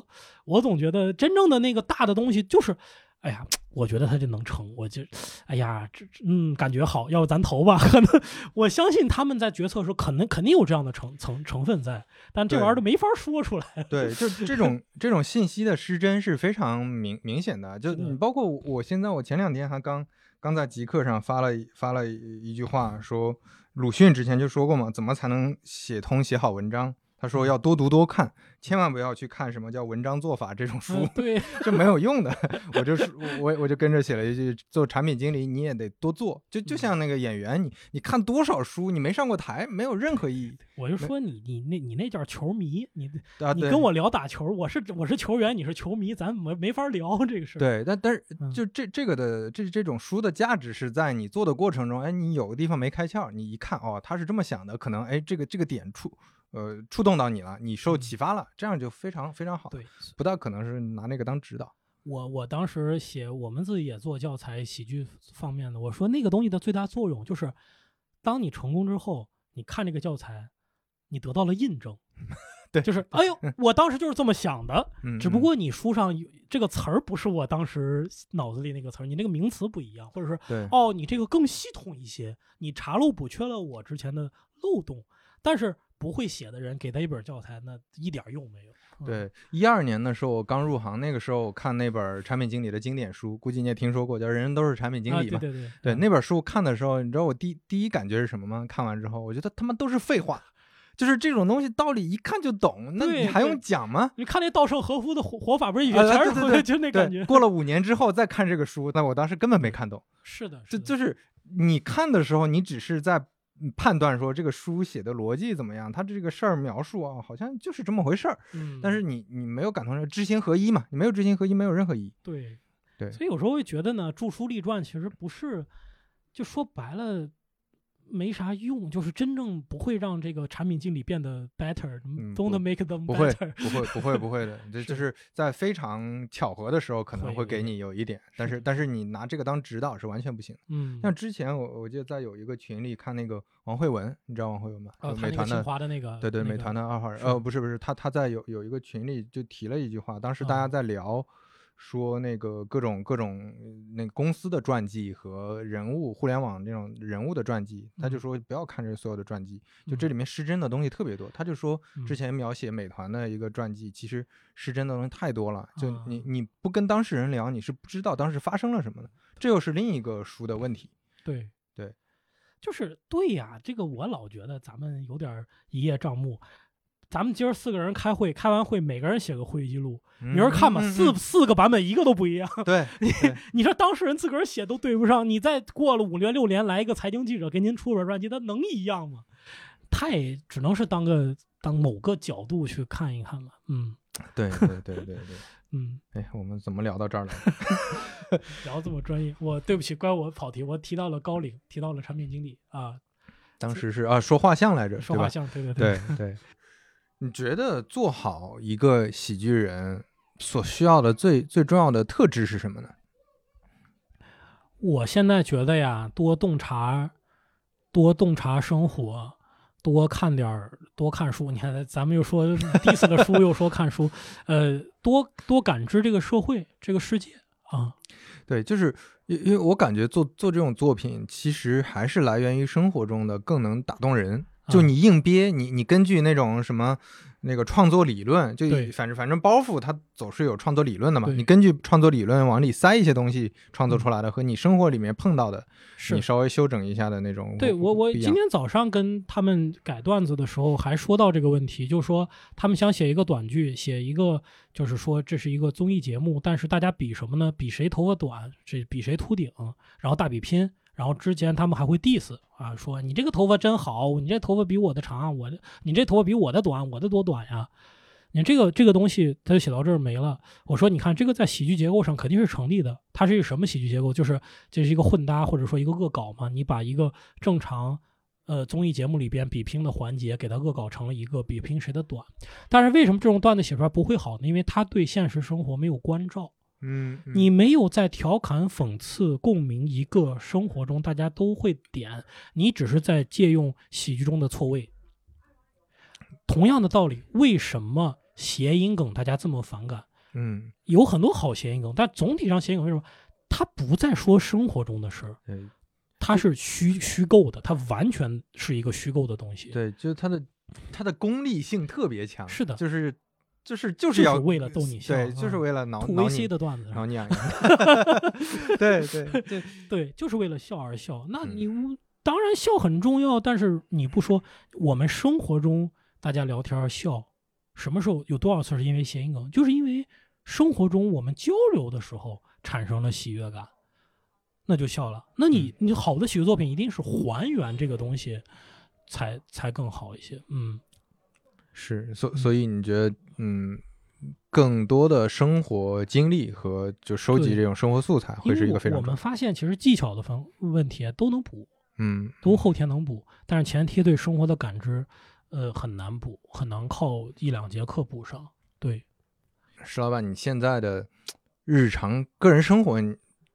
我总觉得真正的那个大的东西就是。哎呀，我觉得他就能成，我就，哎呀，这嗯，感觉好，要不咱投吧？可能我相信他们在决策的时候，可能肯定有这样的成成成分在，但这玩意儿都没法说出来。对，就 这种这种信息的失真是非常明明显的。就你包括我现在，我前两天还刚刚在极客上发了发了一句话，说鲁迅之前就说过嘛，怎么才能写通写好文章？他说要多读多看，千万不要去看什么叫文章做法这种书嗯，对，这没有用的。我就是我我就跟着写了一句，做产品经理你也得多做，就就像那个演员，你你看多少书，你没上过台，没有任何意义我就说你你那你那叫球迷，你啊。你跟我聊打球，我是我是球员，你是球迷，咱没没法聊这个事儿。对，但但是嗯就这这个的这这种书的价值是在你做的过程中，哎，你有个地方没开窍，你一看哦，他是这么想的，可能哎这个这个点触呃触动到你了，你受嗯启发了，这样就非常非常好，对，不大可能是拿那个当指导。我我当时写，我们自己也做教材喜剧方面的，我说那个东西的最大作用就是，当你成功之后，你看这个教材，你得到了印证。对就是 哎呦，我当时就是这么想的，嗯，只不过你书上有这个词儿不是我当时脑子里那个词儿，你那个名词不一样，或者是对哦，你这个更系统一些，你查漏补缺了我之前的漏洞，但是不会写的人给他一本教材，那一点用没有。嗯，对，一二年的时候我刚入行，那个时候我看那本产品经理的经典书，估计你也听说过，叫《人人都是产品经啊，理》嘛。对对对对，那本书看的时候，你知道我第第一感觉是什么吗？看完之后，我觉得他妈都是废话，就是这种东西道理一看就懂，那你还用讲吗？你看那稻盛和夫的活活法，不是也是对对对就那感觉，。过了五年之后再看这个书，那我当时根本没看懂。是的，的就是就是你看的时候，你只是在嗯判断说这个书写的逻辑怎么样，他这个事儿描述啊，好像就是这么回事儿。嗯，但是你你没有感同身知行合一嘛？你没有知行合一，没有任何意义。对对所以有时候会觉得呢，著书立传其实不是，就说白了。没啥用，就是真正不会让这个产品经理变得 better，嗯 don't 不 make them 不会 better。不会不会不会的，这就是在非常巧合的时候可能会会给你有一点，但是但是你拿这个当指导是完全不行的。嗯，像之前我我记得在有一个群里看那个王慧文，你知道王慧文吗？美团的华的那个，对对，那个美团的二号人，是呃，不是不是，他他在有有一个群里就提了一句话，当时大家啊在聊，说那个各种各种呃那个公司的传记和人物，互联网这种人物的传记，他就嗯说不要看这所有的传记，就嗯这里面失真的东西特别多。他就说之嗯前描写美团的一个传记，其实失真的东西太多了，就你啊你不跟当事人聊，你是不知道当时发生了什么的，这又是另一个书的问题。对对，就是对呀，这个我老觉得咱们有点一叶障目。咱们今儿四个人开会，开完会每个人写个会议记录，明儿看吧，四嗯四个版本一个都不一样。对 对你说当事人自个儿写都对不上，你再过了五年六年来一个财经记者给您出本传记，他能一样吗？太只能是当个当某个角度去看一看了。嗯对对对对对。嗯，哎，我们怎么聊到这儿来？聊这么专业，我对不起，怪我跑题，我提到了高领，提到了产品经理啊，当时是啊，说画像来着，说画像，对对对对。你觉得做好一个喜剧人所需要的最最重要的特质是什么呢？我现在觉得呀，多洞察多洞察生活，多看点儿，多看书。你看，咱们又说 diss 的书，又说看书，呃，多多感知这个社会、这个世界啊。对，就是因因为我感觉做做这种作品，其实还是来源于生活中的，更能打动人。就你硬憋，你你根据那种什么。那个创作理论，就反正反正包袱它总是有创作理论的嘛。你根据创作理论往里塞一些东西，创作出来的和你生活里面碰到的，你稍微修整一下的那种。对我我今天早上跟他们改段子的时候还说到这个问题，就是说他们想写一个短剧，写一个就是说这是一个综艺节目，但是大家比什么呢？比谁头发短，这比谁秃顶，然后大比拼。然后之前他们还会 diss 啊，说你这个头发真好，你这头发比我的长，我的你这头发比我的短，我的多短呀？你这个这个东西，他就写到这儿没了。我说你看这个在喜剧结构上肯定是成立的，它是一个什么喜剧结构？就是这是一个混搭或者说一个恶搞嘛？你把一个正常呃综艺节目里边比拼的环节给它恶搞成了一个比拼谁的短。但是为什么这种段子写出来不会好呢？因为它对现实生活没有关照。嗯，你没有在调侃、讽刺、共鸣一个生活中大家都会点，你只是在借用喜剧中的错位。同样的道理，为什么谐音梗大家这么反感？嗯，有很多好谐音梗，但总体上谐音梗为什么？它不再说生活中的事儿，它是虚虚构的，它完全是一个虚构的东西。对，就是它的它的功利性特别强。是的，就是。就是就是要为了逗你笑，对，就是为了挠挠你的段子，挠你痒痒。对 对对对，就是为了笑而笑。那你当然笑很重要，但是你不说，我们生活中大家聊天笑，什么时候有多少次是因为谐音梗？就是因为生活中我们交流的时候产生了喜悦感，那就笑了。那你你好的喜剧作品一定是还原这个东西，才才更好一些。嗯。是，所所以你觉得，嗯，更多的生活经历和就收集这种生活素材，会是一个非常。我们发现，其实技巧的方问题都能补，嗯，都后天能补，但是前提对生活的感知，呃，很难补，很难靠一两节课补上。对，石老板，你现在的日常个人生活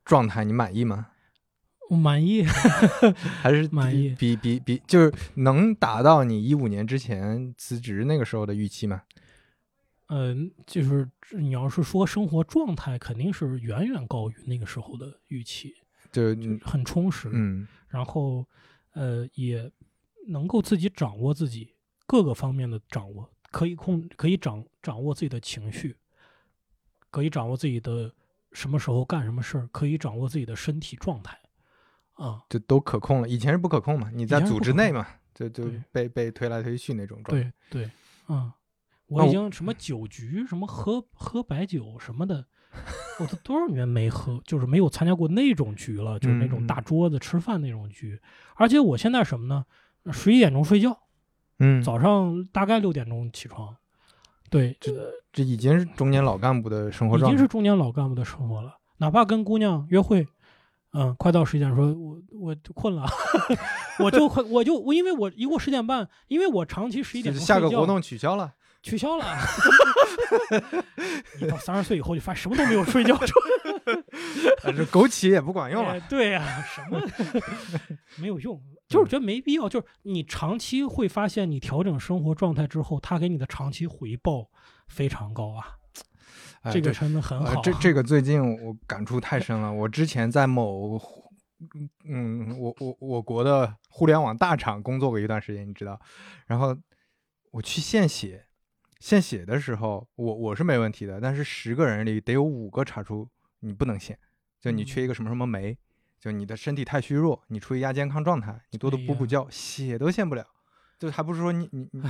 状态，你满意吗？我满意，还是满意？比比比，就是能达到你一五年之前辞职那个时候的预期吗？嗯，就是你要是说生活状态，肯定是远远高于那个时候的预期，就很充实。嗯，然后呃，也能够自己掌握自己各个方面的掌握，可以控，可以掌掌握自己的情绪，可以掌握自己的什么时候干什么事儿，可以掌握自己的身体状态。啊，就都可控了。以前是不可控嘛？你在组织内嘛，就就被被推来推去那种状态。对对，嗯，我已经什么酒局，什么喝喝白酒什么的，我都多少年没喝，就是没有参加过那种局了，就是那种大桌子吃饭那种局。而且我现在什么呢？十一点钟睡觉，嗯，早上大概六点钟起床。对，这这已经是中年老干部的生活状态，已经是中年老干部的生活了。哪怕跟姑娘约会。嗯，快到十点，说我我困了，我就快我就我因为我一过十点半，因为我长期十一点下个活动取消了，取消了。你到三十岁以后就发现什么都没有睡觉出这 枸杞也不管用了。对呀，什么没有用，就是觉得没必要。就是你长期会发现，你调整生活状态之后，它给你的长期回报非常高啊。这个真的很好。这这个最近我感触太深了。我之前在某，嗯，我我我国的互联网大厂工作过一段时间，你知道。然后我去献血，献血的时候，我我是没问题的。但是十个人里得有五个查出你不能献，就你缺一个什么什么酶，就你的身体太虚弱，你处于亚健康状态，你多多补补觉，血都献不了。就还不是说你你你。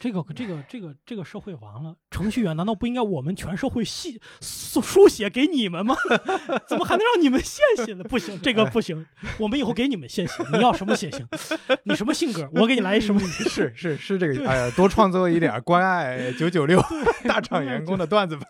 这个这个这个这个社会完了，程序员难道不应该我们全社会写书写给你们吗？怎么还能让你们献血呢？不行，这个不行，我们以后给你们献血。你要什么血型？你什么性格？我给你来什么？是是是这个，哎呀，多创作一点关爱九九六大厂员工的段子吧。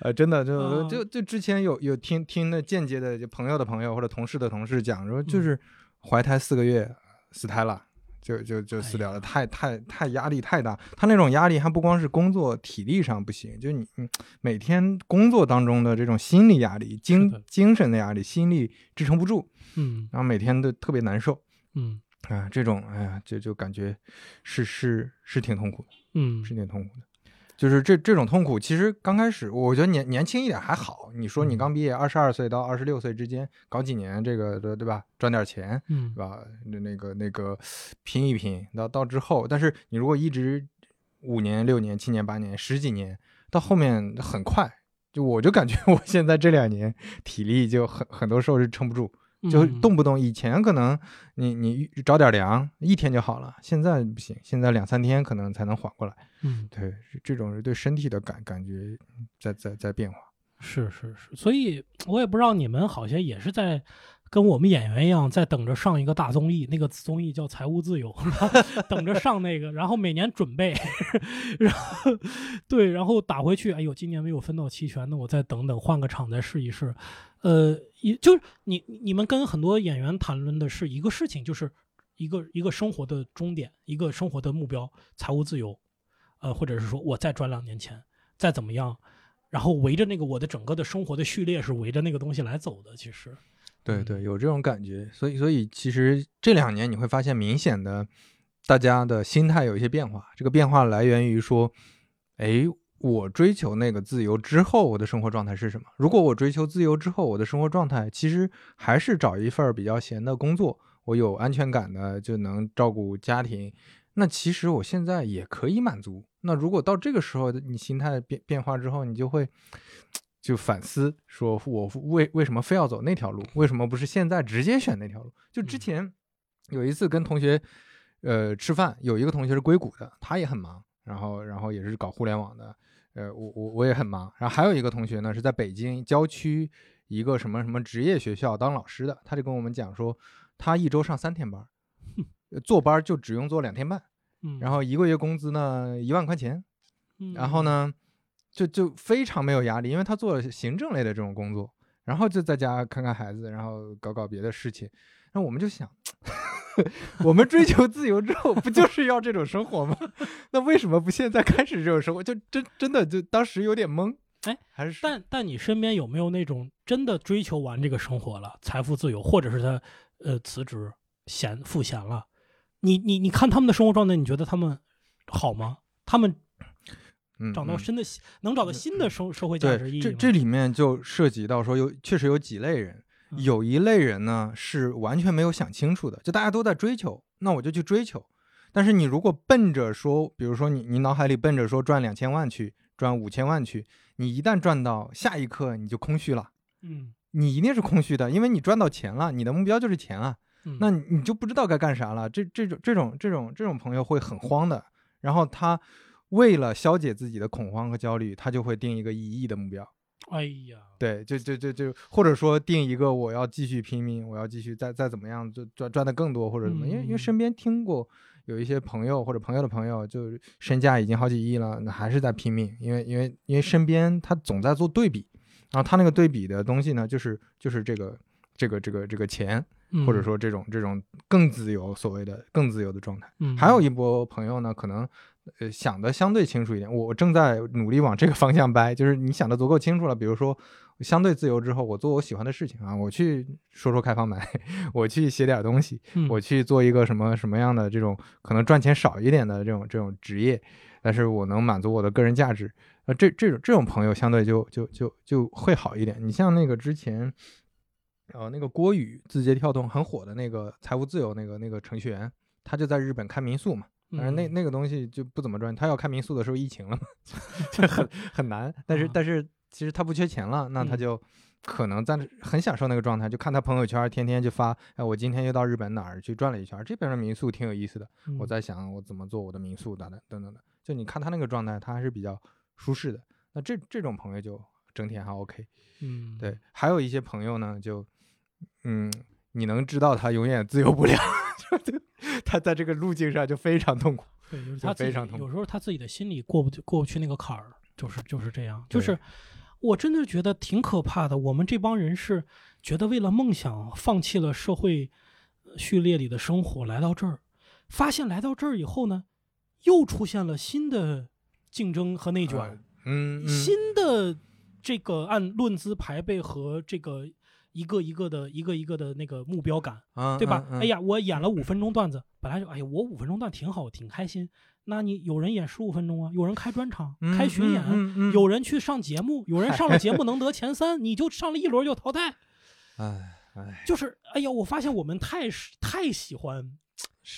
呃，真的就就就之前有有听听那间接的就朋友的朋友或者同事的同事讲说，就是怀胎四个月死胎了。就就就私聊了，太太太压力太大。他那种压力还不光是工作体力上不行，就你每天工作当中的这种心理压力、精精神的压力、心力支撑不住，嗯，然后每天都特别难受。嗯啊，这种哎呀，就就感觉是是是挺痛苦的，嗯是挺痛苦的。就是这这种痛苦，其实刚开始我觉得年年轻一点还好。你说你嗯刚毕业，二十二岁到二十六岁之间搞几年，这个的对吧？赚点钱，嗯对吧？那那个那个拼一拼，到到之后，但是你如果一直五年、六年、七年、八年、十几年，到后面很快，就我就感觉 我现在这两年体力就很很多时候是撑不住，就嗯动不动以前可能你你着点凉一天就好了，现在不行，现在两三天可能才能缓过来。嗯对，这种是对身体的感感觉在在在变化。是是是，所以我也不知道你们好像也是在跟我们演员一样，在等着上一个大综艺，那个综艺叫《财务自由》，等着上那个，然后每年准备，然后对，然后打回去，哎呦，今年没有分到期权，那我再等等，换个场再试一试。呃，也就是你你们跟很多演员谈论的是一个事情，就是一个一个生活的终点，一个生活的目标，财务自由，呃，或者是说我再赚两年钱，再怎么样。然后围着那个我的整个的生活的序列是围着那个东西来走的，其实，对对，有这种感觉。所以所以其实这两年你会发现明显的，大家的心态有一些变化。这个变化来源于说，哎，我追求那个自由之后，我的生活状态是什么？如果我追求自由之后，我的生活状态其实还是找一份比较闲的工作，我有安全感的，就能照顾家庭。那其实我现在也可以满足。那如果到这个时候，你心态变变化之后，你就会就反思，说我为为什么非要走那条路？为什么不是现在直接选那条路？就之前有一次跟同学呃吃饭，有一个同学是硅谷的，他也很忙，然后然后也是搞互联网的，呃，我我我也很忙。然后还有一个同学呢是在北京郊区一个什么什么职业学校当老师的，他就跟我们讲说，他一周上三天班，坐班就只用坐两天半。嗯，然后一个月工资呢一万块钱，嗯然后，呢，就就非常没有压力，因为他做行政类的这种工作，然后就在家看看孩子，然后搞搞别的事情。那我们就想，我们追求自由之后，不就是要这种生活吗？那为什么不现在开始这种生活？就真真的就当时有点懵，哎，还是但但你身边有没有那种真的追求完这个生活了，财富自由，或者是他呃辞职闲赋闲了？你你你看他们的生活状态，你觉得他们好吗？他们找到新的、能找到新的社社会价值意义吗？这这里面就涉及到说有确实有几类人，嗯有一类人呢是完全没有想清楚的，就大家都在追求，那我就去追求。但是你如果奔着说，比如说你你脑海里奔着说赚两千万去，赚五千万去，你一旦赚到，下一刻你就空虚了，嗯你一定是空虚的，因为你赚到钱了，你的目标就是钱啊，嗯，那你你就不知道该干啥了。这这种这种这种这种朋友会很慌的，然后他为了消解自己的恐慌和焦虑，他就会定一个一亿的目标。哎呀，对，就就就就，或者说定一个我要继续拼命，我要继续再再怎么样，就赚赚的更多或者怎么，因为因为嗯身边听过有一些朋友或者朋友的朋友，就身价已经好几亿了，那还是在拼命，因为因为因为身边他总在做对比，然后他那个对比的东西呢，就是就是这个这个这个这个钱，或者嗯。说这种这种更自由所谓的更自由的状态。嗯，还有一波朋友呢，可能呃想的相对清楚一点，我正在努力往这个方向掰，就是你想的足够清楚了，比如说相对自由之后，我做我喜欢的事情啊，我去说说开放麦，我去写点东西，嗯我去做一个什么什么样的这种可能赚钱少一点的这种这种职业，但是我能满足我的个人价值，呃，这这种这种朋友相对就就就就会好一点。你像那个之前。呃，那个郭宇字节跳动很火的那个财务自由那个那个程序员，他就在日本开民宿嘛，但是那嗯那个东西就不怎么赚。他要开民宿的时候，疫情了嘛，就很 很难。但是啊但是其实他不缺钱了，那他嗯就可能在很享受那个状态，就看他朋友圈，天天就发，哎，我今天又到日本哪儿去转了一圈，这边的民宿挺有意思的。我嗯在想我怎么做我的民宿等等等等的。就你看他那个状态，他还是比较舒适的。那这这种朋友就整体还 OK。嗯对，还有一些朋友呢，就嗯，你能知道他永远自由不了，他在这个路径上就非常痛苦。对，就是他非常痛苦有时候他自己的心里过不过不去那个坎儿，就是就是这样，就是我真的觉得挺可怕的。我们这帮人是觉得为了梦想放弃了社会呃序列里的生活，来到这儿，发现来到这儿以后呢，又出现了新的竞争和内卷，嗯，嗯新的这个按论资排辈和这个一个一个的一个一个的那个目标感，嗯，对吧？嗯哎，呀，我演了五分钟段子，本来就哎呀，我五分钟段挺好，挺开心。那你有人演十五分钟啊，有人开专场、嗯开巡演，有人去上节目，有人上了节目 能得前三，你就上了一轮就淘汰。哎哎，就是哎呀，我发现我们太太喜欢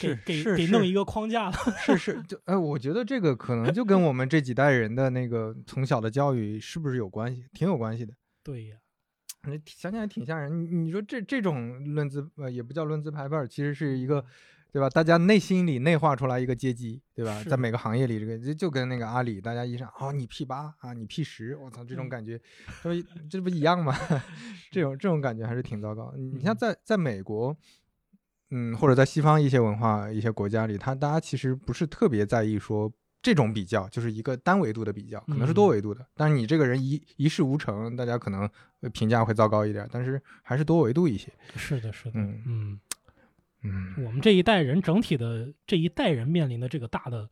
给是给给弄一个框架了。是是，就哎，我觉得这个可能就跟我们这几代人的那个从小的教育是不是有关系？挺有关系的。对呀，那想想也挺吓人。你你说这这种论资呃也不叫论资排辈儿，其实是一个，对吧？大家内心里内化出来一个阶级，对吧？在每个行业里，这个就就跟那个阿里，大家一上哦，你 P 八啊，你 P 十，我操，这种嗯感觉，这不这不一样吗？这种这种感觉还是挺糟糕。你像嗯在在美国。嗯，或者在西方一些文化、一些国家里，他大家其实不是特别在意说这种比较，就是一个单维度的比较，可能是多嗯维度的。但是你这个人一一事无成，大家可能呃评价会糟糕一点，但是还是多维度一些。是的，是的，嗯嗯，嗯，我们这一代人整体的这一代人面临的这个大的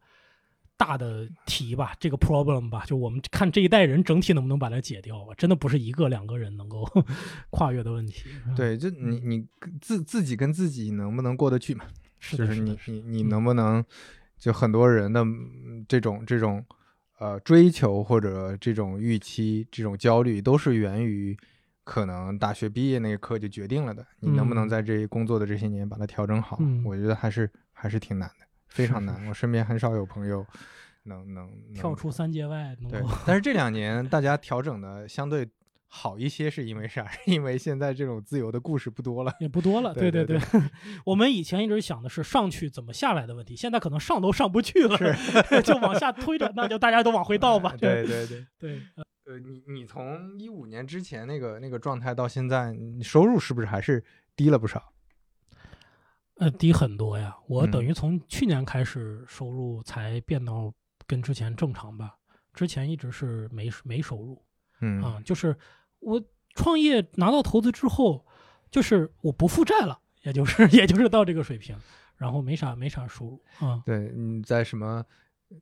大的题吧，这个 problem 吧，就我们看这一代人整体能不能把它解掉吧，真的不是一个两个人能够 跨越的问题。嗯，对，就你你自自己跟自己能不能过得去嘛？是的，就是你你你嗯能不能，就很多人的嗯这种这种呃追求或者这种预期、这种焦虑，都是源于可能大学毕业那一刻就决定了的。你能不能嗯在这工作的这些年把它调整好？嗯我觉得还是还是挺难的，非是是常难。我身边很少有朋友能能能跳出三界外对，但是这两年大家调整的相对好一些，是因为啥？是 因为现在这种自由的故事不多了。也不多了。对对对对，我们以前一直想的是上去怎么下来的问题，现在可能上都上不去了，就往下推着，那就大家都往回倒吧。对对对。对，呃，你你从一五年之前那个那个状态到现在，你收入是不是还是低了不少？呃，低很多呀。我等嗯于从去年开始收入才变到跟之前正常吧，之前一直是没没收入嗯啊，就是我创业拿到投资之后，就是我不负债了，也就是 也就是到这个水平，然后没啥没啥收入啊。对，你在什么？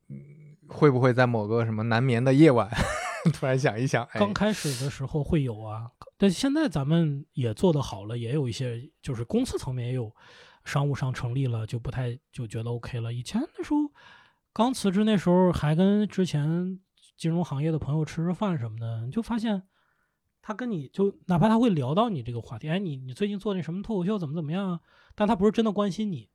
嗯，会不会在某个什么难眠的夜晚，突然想一想，哎，刚开始的时候会有啊，但现在咱们也做得好了，也有一些就是公司层面也有商务上成立了，就不太就觉得 OK 了。以前那时候刚辞职那时候，还跟之前金融行业的朋友吃吃饭什么的，你就发现他跟你就哪怕他会聊到你这个话题，哎，你你最近做那什么脱口秀怎么怎么样啊？但他不是真的关心你，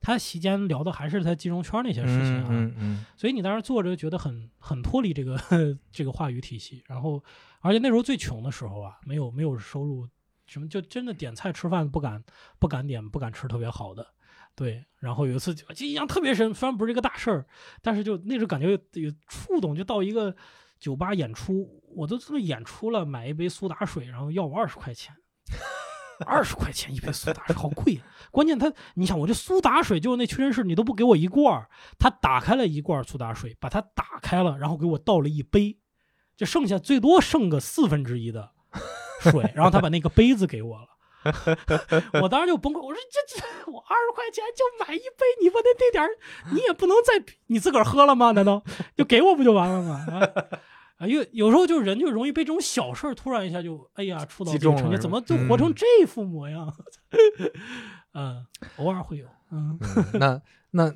他席间聊的还是他金融圈那些事情啊。嗯嗯所以你当时坐着觉得很很脱离这个 这个话语体系，然后而且那时候最穷的时候啊，没有没有收入，什么就真的点菜吃饭不敢不敢点不敢吃特别好的，对。然后有一次就印象特别深，虽然不是一个大事儿，但是就那时候感觉有有触动，就到一个酒吧演出，我都这么演出了，买一杯苏打水，然后要我二十块钱。二十块钱一杯苏打水，好贵、啊！关键他，你想我这苏打水，就那屈臣氏，你都不给我一罐，他打开了一罐苏打水，把它打开了，然后给我倒了一杯，就剩下最多剩个四分之一的水，然后他把那个杯子给我了。我当时就崩溃，我说这这我二十块钱就买一杯，你不得那点儿，你也不能再 你自个儿喝了吗？难道就给我不就完了吗？啊 啊，有有时候就人就容易被这种小事儿突然一下就哎呀触到击这个程度，中了是吧怎么就活成嗯这副模样？嗯，偶尔会有，嗯，嗯，那那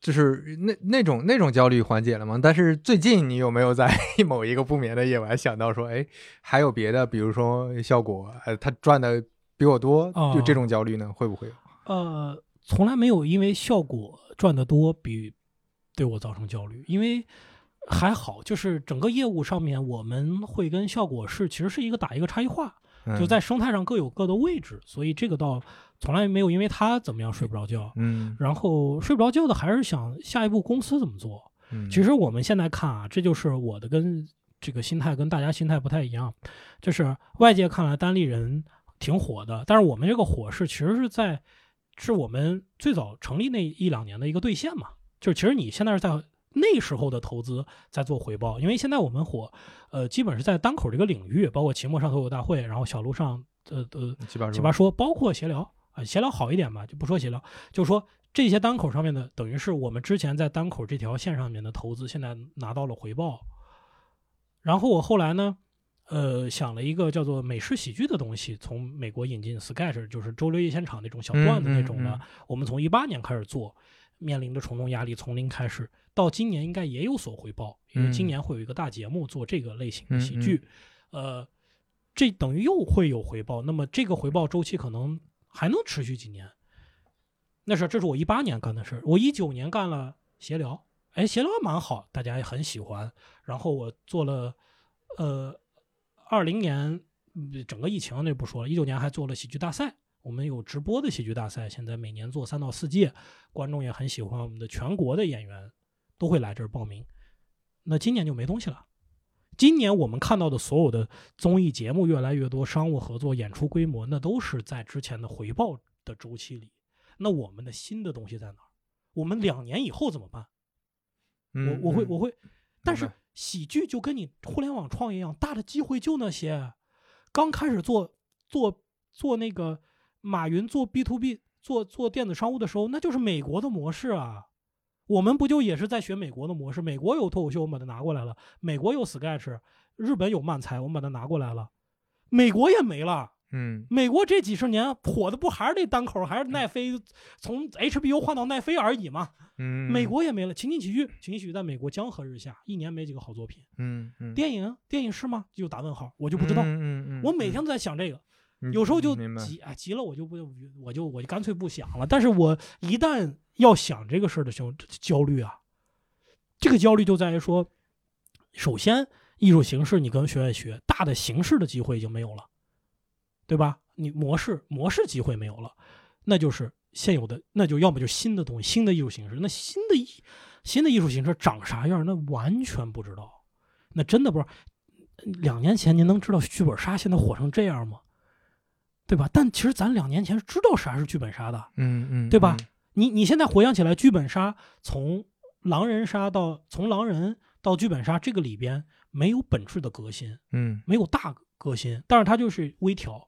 就是那那种那种焦虑缓解了吗？但是最近你有没有在某一个不眠的夜晚想到说，哎，还有别的，比如说效果，呃，他赚的比我多，哦就这种焦虑呢，会不会有？呃，从来没有因为效果赚得多比对我造成焦虑，因为还好，就是整个业务上面我们会跟效果是其实是一个打一个差异化，就嗯在生态上各有各的位置，所以这个倒从来没有因为他怎么样睡不着觉。嗯然后睡不着觉的还是想下一步公司怎么做。嗯，其实我们现在看啊，这就是我的跟这个心态跟大家心态不太一样，就是外界看来单立人挺火的，但是我们这个火是其实是在是我们最早成立那一两年的一个兑现嘛，就是其实你现在是在那时候的投资在做回报，因为现在我们火，呃，基本是在单口这个领域，包括期末上脱口大会，然后小路上呃呃七八奇葩说，包括闲聊啊，闲聊好一点吧，就不说闲聊，就是说这些单口上面的，等于是我们之前在单口这条线上面的投资，现在拿到了回报。然后我后来呢，呃，想了一个叫做美式喜剧的东西，从美国引进 Sketch，就是周六夜现场那种小段子那种的。嗯嗯我们从一八年开始做，面临着重重压力，从零开始，到今年应该也有所回报，因为今嗯年会有一个大节目做这个类型的喜剧，呃，这等于又会有回报。那么这个回报周期可能还能持续几年。那是这是我一八年干的事儿，我一九年干了闲聊，哎，闲聊还蛮好，大家也很喜欢。然后我做了，呃，二零年嗯整个疫情那不说了，一九年还做了喜剧大赛，我们有直播的喜剧大赛，现在每年做三到四届，观众也很喜欢我们的，全国的演员都会来这儿报名。那今年就没东西了。今年我们看到的所有的综艺节目越来越多，商务合作、演出规模，那都是在之前的回报的周期里。那我们的新的东西在哪儿？我们两年以后怎么办？嗯我我会我会，但是喜剧就跟你互联网创业一样，大的机会就那些。刚开始做做做那个马云做 B to B 做做电子商务的时候，那就是美国的模式啊。我们不就也是在学美国的模式？美国有脱口秀，我们把它拿过来了；美国有 Sketch，日本有漫才，我们把它拿过来了。美国也没了。嗯美国这几十年火的不还是那单口，还是奈飞从 HBO 换到奈飞而已嘛？嗯，美国也没了，情景喜剧，情景喜剧在美国江河日下，一年没几个好作品。嗯嗯电影，电影是吗？就打问号，我就不知道。嗯嗯嗯，我每天都在想这个，嗯有时候就急，哎，急了我就不，我就我就干脆不想了。但是我一旦要想这个事儿的时候，焦虑啊，这个焦虑就在于说，首先艺术形式你跟学院学，大的形式的机会已经没有了，对吧？你模式模式机会没有了，那就是现有的，那就要么就新的东西，新的艺术形式。那新的艺新的艺术形式长啥样？那完全不知道，那真的不知道。两年前您能知道剧本杀现在火成这样吗？对吧？但其实咱两年前知道啥是剧本杀的，嗯嗯，对吧嗯？你你现在回想起来，剧本杀从狼人杀到从狼人到剧本杀这个里边没有本质的革新，嗯没有大革新，但是它就是微调，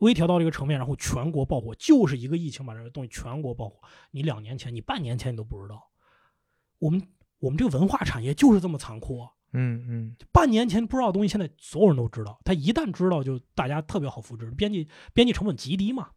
微调到这个层面，然后全国爆火，就是一个疫情把这个东西全国爆火。你两年前，你半年前你都不知道，我们我们这个文化产业就是这么残酷啊。嗯嗯半年前不知道的东西，现在所有人都知道。他一旦知道，就大家特别好复制，编辑编辑成本极低嘛。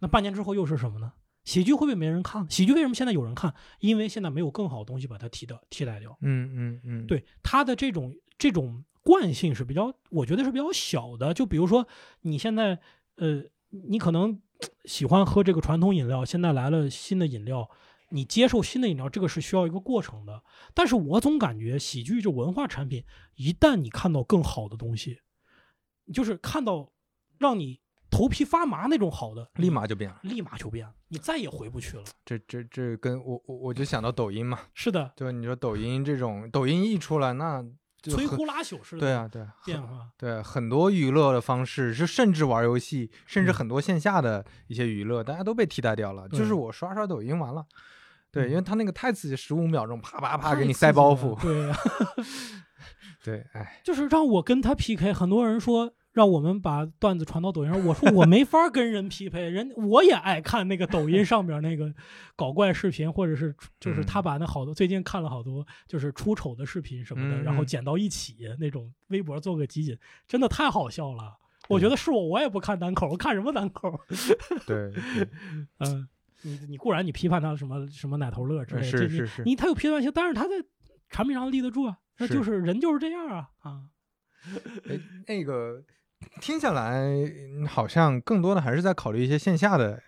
那半年之后又是什么呢？喜剧会不会没人看？喜剧为什么现在有人看？因为现在没有更好的东西把它替代替代掉。嗯嗯嗯，对它的这种这种惯性是比较，我觉得是比较小的。就比如说你现在，呃，你可能喜欢喝这个传统饮料，现在来了新的饮料，你接受新的饮料，这个是需要一个过程的。但是我总感觉喜剧这文化产品，一旦你看到更好的东西，就是看到让你头皮发麻那种好的，立马就变了。立马就变了，你再也回不去了。这这这跟我我我就想到抖音嘛，是的，对吧？你说抖音这种，抖音一出来，那摧枯拉朽式的对啊对啊，变化。对很多娱乐的方式，是甚至玩游戏，甚至嗯很多线下的一些娱乐，大家都被替代掉了。就是我刷刷抖音完了，对，嗯因为他那个太刺激，十五秒钟啪啪啪给你塞包袱，对呀、对，哎，就是让我跟他 PK。很多人说让我们把段子传到抖音上，我说我没法跟人匹配，人我也爱看那个抖音上边那个搞怪视频，或者是就是嗯他把那好多最近看了好多就是出丑的视频什么的，然后剪到一起那种微博做个集锦，真的太好笑了。我觉得是我，我也不看单口，我看什么单口？对，嗯，你你固然你批判他什么什么奶头乐之类的，是是是你他有批判性，但是他在产品上立得住啊，那就是人就是这样啊啊。哎，那个听下来嗯好像更多的还是在考虑一些线下的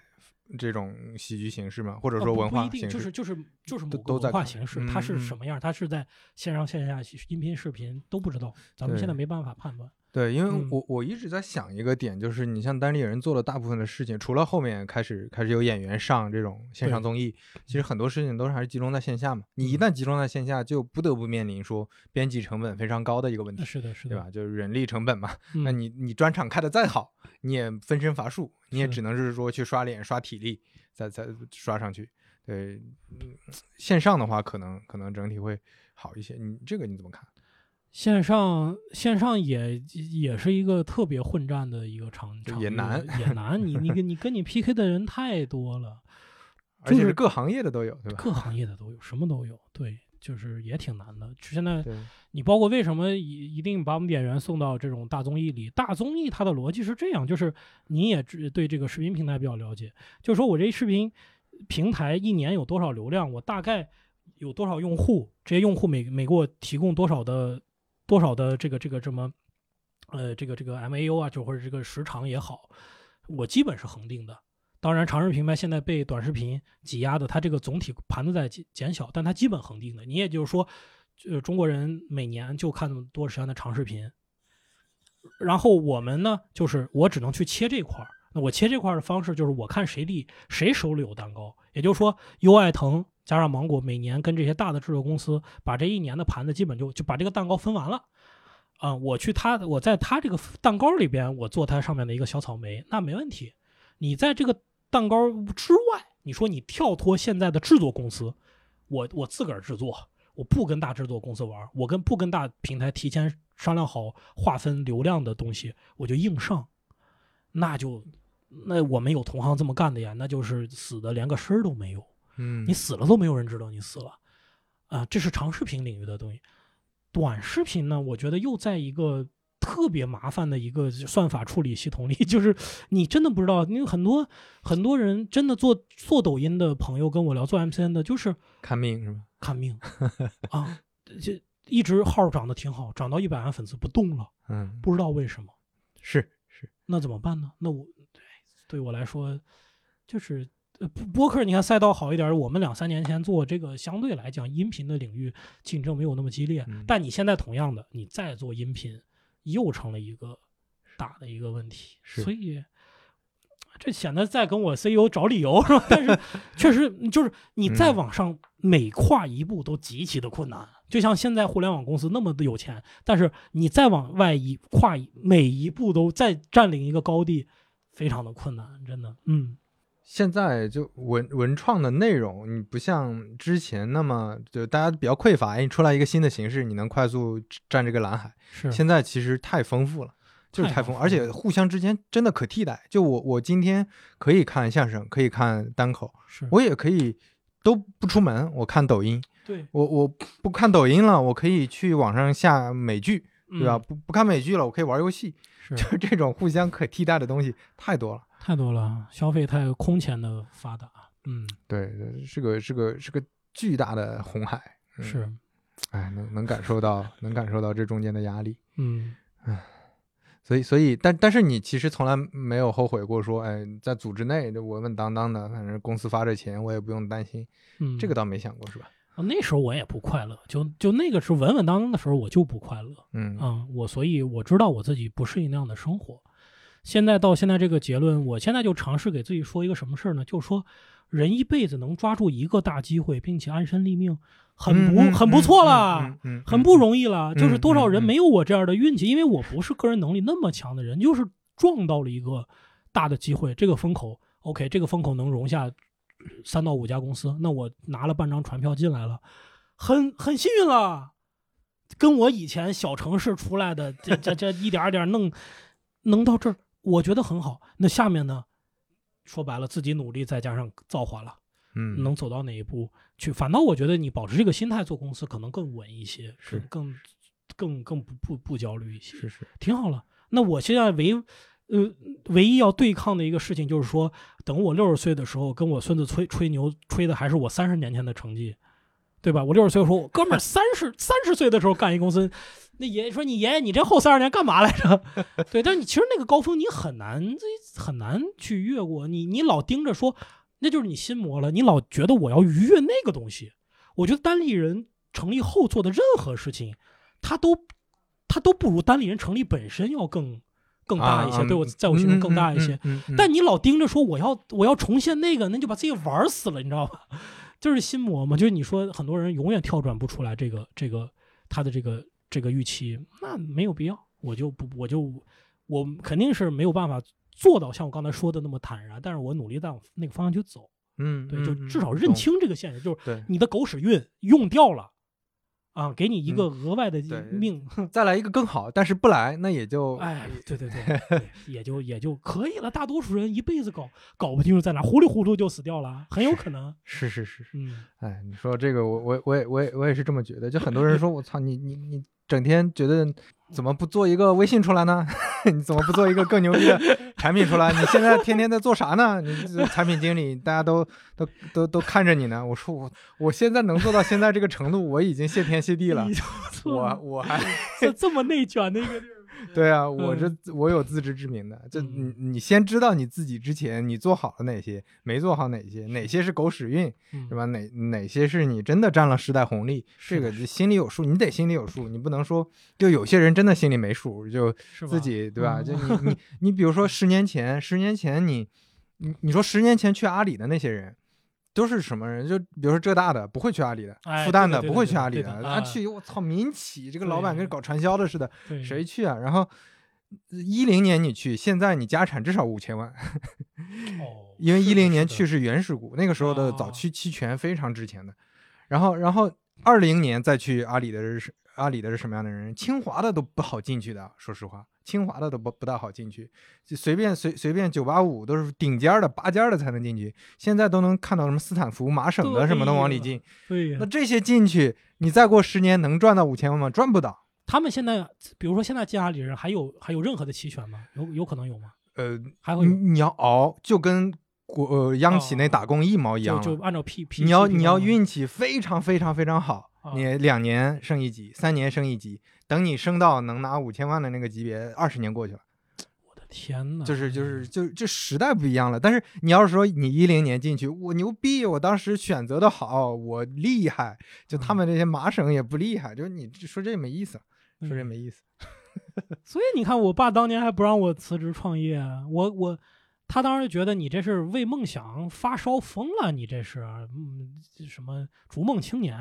这种喜剧形式嘛，或者呃说文不不一定，化形式。就是就是就是都某个文化形式，它是嗯什么样，它是在线上线下音频视频都不知道，咱们现在没办法判断。对，因为嗯我我一直在想一个点，就是你像单立人做了大部分的事情，除了后面开始开始有演员上这种线上综艺，其实很多事情都是还是集中在线下嘛。你一嗯旦集中在线下，就不得不面临说编辑成本非常高的一个问题，是的，是的，对吧？就是人力成本嘛。嗯？那你你专场开的再好，你也分身乏术，你也只能是说去刷脸、刷体力，再再刷上去。对，嗯，线上的话可能可能整体会好一些。你这个你怎么看？线上线上也也是一个特别混战的一个场场也难也难。你你跟你跟你 PK 的人太多了，而且是各行业的都有，对吧？各行业的都有，什么都有。对，就是也挺难的。现在，你包括为什么一一定把我们演员送到这种大综艺里？大综艺它的逻辑是这样，就是你也知对这个视频平台比较了解，就是说我这视频平台一年有多少流量，我大概有多少用户，这些用户每每给我提供多少的多少的这个这个这么呃这个这个 MAU 啊，就或者这个时长也好，我基本是恒定的。当然，长视频平台现在被短视频挤压的，它这个总体盘子在减减小，但它基本恒定的。你也就是说，呃，中国人每年就看那么多时间的长视频，然后我们呢，就是我只能去切这块儿。那我切这块儿的方式就是我看谁利谁手里有蛋糕，也就是说，优爱腾加上芒果每年跟这些大的制作公司把这一年的盘子基本就就把这个蛋糕分完了。啊、我去他我在他这个蛋糕里边，我做它上面的一个小草莓，那没问题。你在这个蛋糕之外，你说你跳脱现在的制作公司，我我自个儿制作，我不跟大制作公司玩，我跟不跟大平台提前商量好划分流量的东西，我就硬上，那就那我们有同行这么干的呀，那就是死的连个声儿都没有，嗯你死了都没有人知道你死了，啊，这是长视频领域的东西。短视频呢，我觉得又在一个特别麻烦的一个算法处理系统里，就是你真的不知道，因为很多很多人真的做做抖音的朋友跟我聊，做 MCN 的，就是看命是吧？看命 啊，这一直号涨得挺好，涨到一百万粉丝不动了，嗯，不知道为什么，是是，那怎么办呢？那我对对我来说，就是呃播播客，你看赛道好一点，我们两三年前做这个，相对来讲音频的领域竞争没有那么激烈，嗯但你现在同样的，你再做音频，又成了一个大的一个问题，所以。这显得在跟我 CEO 找理由是吧？但是确实就是你再嗯往上每跨一步都极其的困难。就像现在互联网公司那么的有钱，但是你再往外一跨每一步都再占领一个高地，非常的困难，真的。嗯，现在就文文创的内容，你不像之前那么就大家比较匮乏，哎，你出来一个新的形式，你能快速占这个蓝海。是现在其实太丰富了，就是太丰富，而且互相之间真的可替代。就我我今天可以看相声，可以看单口，是，我也可以都不出门，我看抖音。对，我我不看抖音了，我可以去网上下美剧，对吧？嗯？不不看美剧了，我可以玩游戏。是就这种互相可替代的东西太多了。太多了，消费太空前的发达。嗯，对对，是个是个是个巨大的红海。嗯是，哎，能能感受到，能感受到这中间的压力。嗯，所以，所以，但但是你其实从来没有后悔过说，哎，在组织内就稳稳当当的，反正公司发着钱，我也不用担心。嗯，这个倒没想过，是吧？啊那时候我也不快乐，就就那个是稳稳当当的时候，我就不快乐。嗯啊、我所以我知道我自己不适应那样的生活。现在到现在这个结论，我现在就尝试给自己说一个什么事儿呢？就是说，人一辈子能抓住一个大机会，并且安身立命，很不、嗯很不错了。很不容易了，就是多少人没有我这样的运气，因为我不是个人能力那么强的人，就是撞到了一个大的机会，这个风口，OK，这个风口能容下三到五家公司，那我拿了半张船票进来了，很很幸运了。跟我以前小城市出来的，这这这一点儿点儿弄能到这儿，我觉得很好。那下面呢，说白了，自己努力再加上造化了。嗯能走到哪一步去。反倒我觉得你保持这个心态做公司可能更稳一些，是更更更更不不不焦虑一些，是是挺好了。那我现在唯呃唯一要对抗的一个事情就是说，等我六十岁的时候，跟我孙子吹吹牛吹的还是我三十年前的成绩。对吧？我六十岁说，我哥们儿 三十三十岁的时候干一公司，那爷爷说你爷爷你这后三十年干嘛来着？对，但是你其实那个高峰你很难这很难去越过，你你老盯着说，那就是你心魔了。你老觉得我要逾越那个东西，我觉得单立人成立后做的任何事情，他都他都不如单立人成立本身要更更大一些，啊对我在我心中更大一些。。但你老盯着说我要我要重现那个，那就把自己玩死了，你知道吧？就是心魔嘛，就是你说很多人永远跳转不出来这个这个他的这个这个预期，那没有必要，我就不我就我肯定是没有办法做到像我刚才说的那么坦然，但是我努力在往那个方向去走，嗯，对，就嗯至少认清这个现实，就是你的狗屎运用掉了，啊，给你一个额外的对命，再来一个更好，但是不来，那也就哎，对对对，对也就也就可以了。大多数人一辈子搞搞不清楚在哪，糊里糊涂就死掉了，很有可能。是是是是，嗯，哎，你说这个我我我也我也我也是这么觉得，就很多人说我操你你你整天觉得怎么不做一个微信出来呢？你怎么不做一个更牛逼的产品出来？你现在天天在做啥呢？你这产品经理，大家都都都都看着你呢。我说我我现在能做到现在这个程度，我已经谢天谢地了我我还 这这么内卷的一个地儿。对啊，我这我有自知之明的。就嗯你你先知道你自己之前你做好了哪些，没做好哪些，哪些是狗屎运，嗯是吧？哪哪些是你真的占了时代红利，这个就心里有数，你得心里有数，你不能说就有些人真的心里没数，就自己对吧？嗯就你你你比如说十年前，十年前你你你说十年前去阿里的那些人。都是什么人？就比如说浙大的不会去阿里的，哎复旦对对对不会去阿里的，对的啊啊去我操民企这个老板跟搞传销的似的，谁去啊？然后一零年你去，现在你家产至少五千万，哦，因为一零年去是原始股，那个时候的哦早期期权非常值钱的。然后，然后二零年再去阿里的是阿里的是什么样的人？清华的都不好进去的，说实话，清华的都不不大好进去，就随便随随便九八五都是顶尖儿的拔尖儿的才能进去。现在都能看到什么斯坦福、麻省的什么的往里进，对呀那，这些进去，你再过十年能赚到五千万吗？赚不到。他们现在，比如说现在进阿里人还有还有任何的期权吗？有有可能有吗？呃，还会有，你你要熬，就跟国呃央企那打工一毛一样了。就就按照 P P，你要你要运气非常非常非常好，啊你两年升一级，三年升一级，等你升到能拿五千万的那个级别，二十年过去了，我的天呐，就是就是就这时代不一样了。但是你要是说你一零年进去，我牛逼，我当时选择的好，我厉害，就他们这些麻省也不厉害，就是你说这没意思，说这嗯没意思。所以你看，我爸当年还不让我辞职创业，我我他当时觉得你这是为梦想发烧疯了，你这是嗯什么逐梦青年？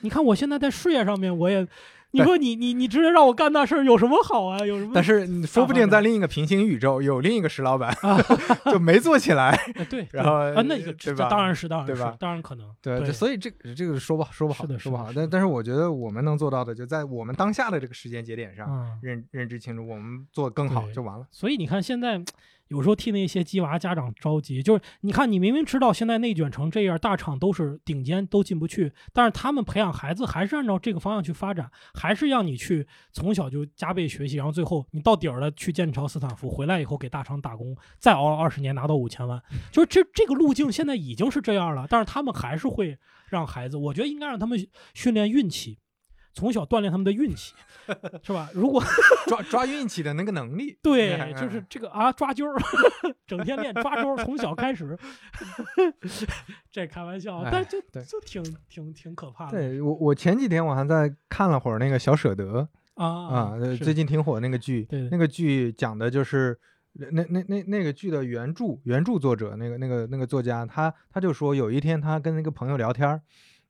你看我现在在事业上面，我也，你说你你你直接让我干那事儿有什么好啊？有什么？但是你说不定在另一个平行宇宙有另一个石老板，就没做起来。呃对，然后啊，那个这对吧当然是当然是对吧当然可能对，对所以这个这个说不好说不好是的说不好，但但是我觉得我们能做到的，就在我们当下的这个时间节点上，嗯。认认知清楚，我们做更好就完了。所以你看，现在有时候替那些鸡娃家长着急，就是你看，你明明知道现在内卷成这样，大厂都是顶尖，都进不去，但是他们培养孩子还是按照这个方向去发展，还是让你去从小就加倍学习，然后最后你到底儿了去剑桥、斯坦福，回来以后给大厂打工，再熬二十年拿到五千万，就是这这个路径现在已经是这样了，但是他们还是会让孩子，我觉得应该让他们训练运气。从小锻炼他们的运气，是吧？如果抓抓运气的那个能力，对，嗯就是这个啊，抓阄儿，整天练抓阄儿，从小开始。这开玩笑，哎但就就挺挺挺可怕的。对我我前几天我还在看了会儿那个小舍得啊啊，最近挺火那个剧，对那个剧讲的就是。那那那那个剧的原著原著作者，那个那个那个作家，他他就说，有一天他跟那个朋友聊天儿，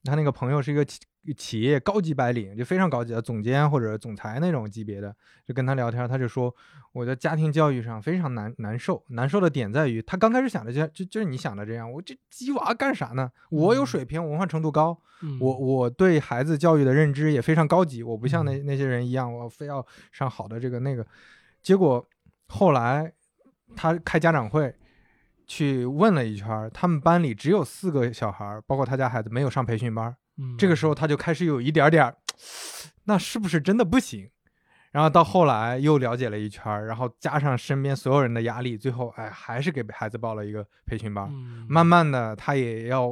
他那个朋友是一个企企业高级白领，就非常高级的总监或者总裁那种级别的，就跟他聊天，他就说我在家庭教育上非常难难受，难受的点在于他刚开始想的就就就是你想的这样，我这鸡娃干啥呢？我有嗯水平，文化程度高，嗯我我对孩子教育的认知也非常高级，我不像那那些人一样，我非要上好的这个那个。结果后来他开家长会，去问了一圈，他们班里只有四个小孩，包括他家孩子没有上培训班儿。嗯这个时候他就开始有一点点，那是不是真的不行？然后到后来又了解了一圈，然后加上身边所有人的压力，最后哎还是给孩子报了一个培训班。嗯慢慢的，他也要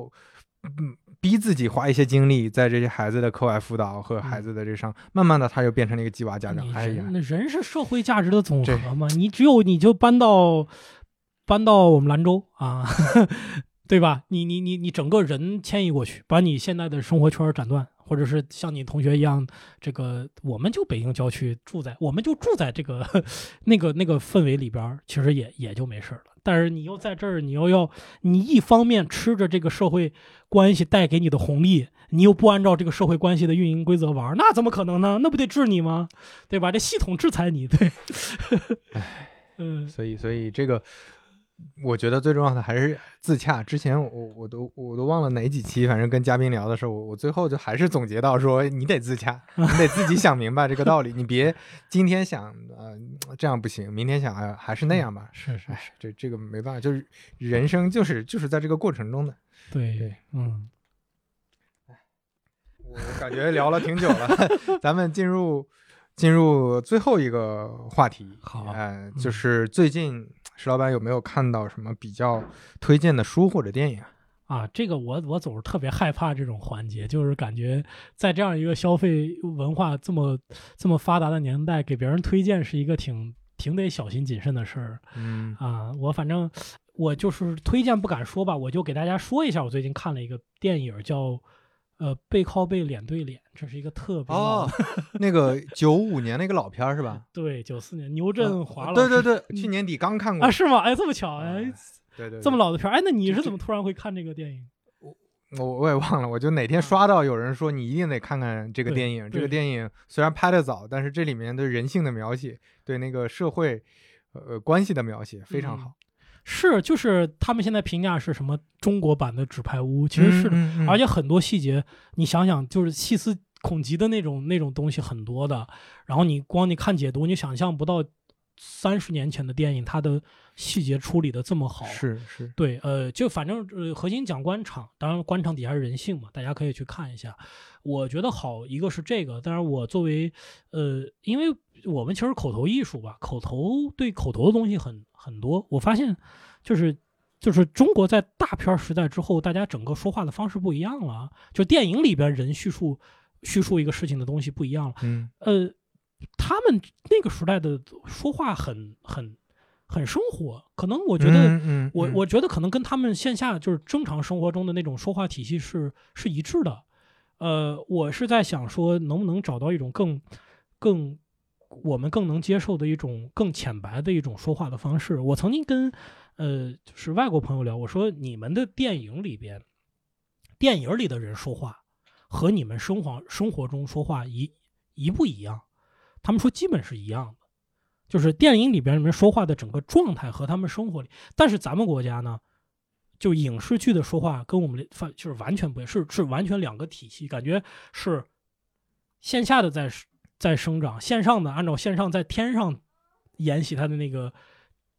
嗯逼自己花一些精力在这些孩子的课外辅导和孩子的这上，慢慢的他就变成了一个鸡娃家长。哎呀人，那人是社会价值的总和嘛，你只有你就搬到搬到我们兰州啊，对吧？你你你你整个人迁移过去，把你现在的生活圈斩断，或者是像你同学一样，这个我们就北京郊区住在，我们就住在这个 那个那个氛围里边儿，其实也也就没事儿了。但是你又在这儿，你又要你一方面吃着这个社会关系带给你的红利，你又不按照这个社会关系的运营规则玩儿，那怎么可能呢？那不得治你吗？对吧？这系统制裁你，对。嗯，所以所以这个我觉得最重要的还是自洽。之前我我都我都忘了哪几期，反正跟嘉宾聊的时候，我我最后就还是总结到说，你得自洽，你得自己想明白这个道理，你别今天想呃这样不行，明天想哎还是那样吧。哎是是是，，这这个没办法，就是人生就是就是在这个过程中的。对对，嗯，我我感觉聊了挺久了，咱们进入进入最后一个话题。好呃，就是最近石老板有没有看到什么比较推荐的书或者电影啊？啊，这个我我总是特别害怕这种环节，就是感觉在这样一个消费文化这么这么发达的年代，给别人推荐是一个挺挺得小心谨慎的事儿嗯啊。我反正我就是推荐不敢说吧，我就给大家说一下，我最近看了一个电影叫呃背靠背脸对脸，这是一个特别哦，那个九五年那个老片儿是吧？对九四年牛振华老师、对对对，去年底刚看过啊是吗？哎这么巧哎。对对，这么老，的片儿，哎，那你是怎么突然会看这个电影？我我我也忘了，我就哪天刷到有人说你一定得看看这个电影。这个电影虽然拍的早，但是这里面对人性的描写，对那个社会呃关系的描写非常好。是，就是他们现在评价是什么中国版的《纸牌屋》，其实是的，嗯，嗯而且很多细节，你想想，就是细思恐极的那种那种东西很多的。然后你光你看解读，你想象不到三十年前的电影，它的细节处理的这么好。是是，对，呃，就反正呃，核心讲官场，当然官场底下是人性嘛，大家可以去看一下。我觉得好，一个是这个，当然我作为呃，因为我们其实口头艺术吧，口头对口头的东西很很多。我发现就是就是中国在大片儿时代之后，大家整个说话的方式不一样了，就电影里边人叙述叙述一个事情的东西不一样了。嗯呃，他们那个时代的说话很很很生活，可能我觉得。嗯嗯我嗯我觉得可能跟他们线下就是正常生活中的那种说话体系是是一致的。呃，我是在想说，能不能找到一种更更我们更能接受的一种更浅白的一种说话的方式。我曾经跟呃就是外国朋友聊，我说你们的电影里边，电影里的人说话和你们生活生活中说话一一不一样？他们说基本是一样的。就是电影里边人说话的整个状态和他们生活里，但是咱们国家呢，就影视剧的说话跟我们的反就是完全不一样，是是完全两个体系，感觉是线下的在在生长，线上的按照线上在天上沿袭它的那个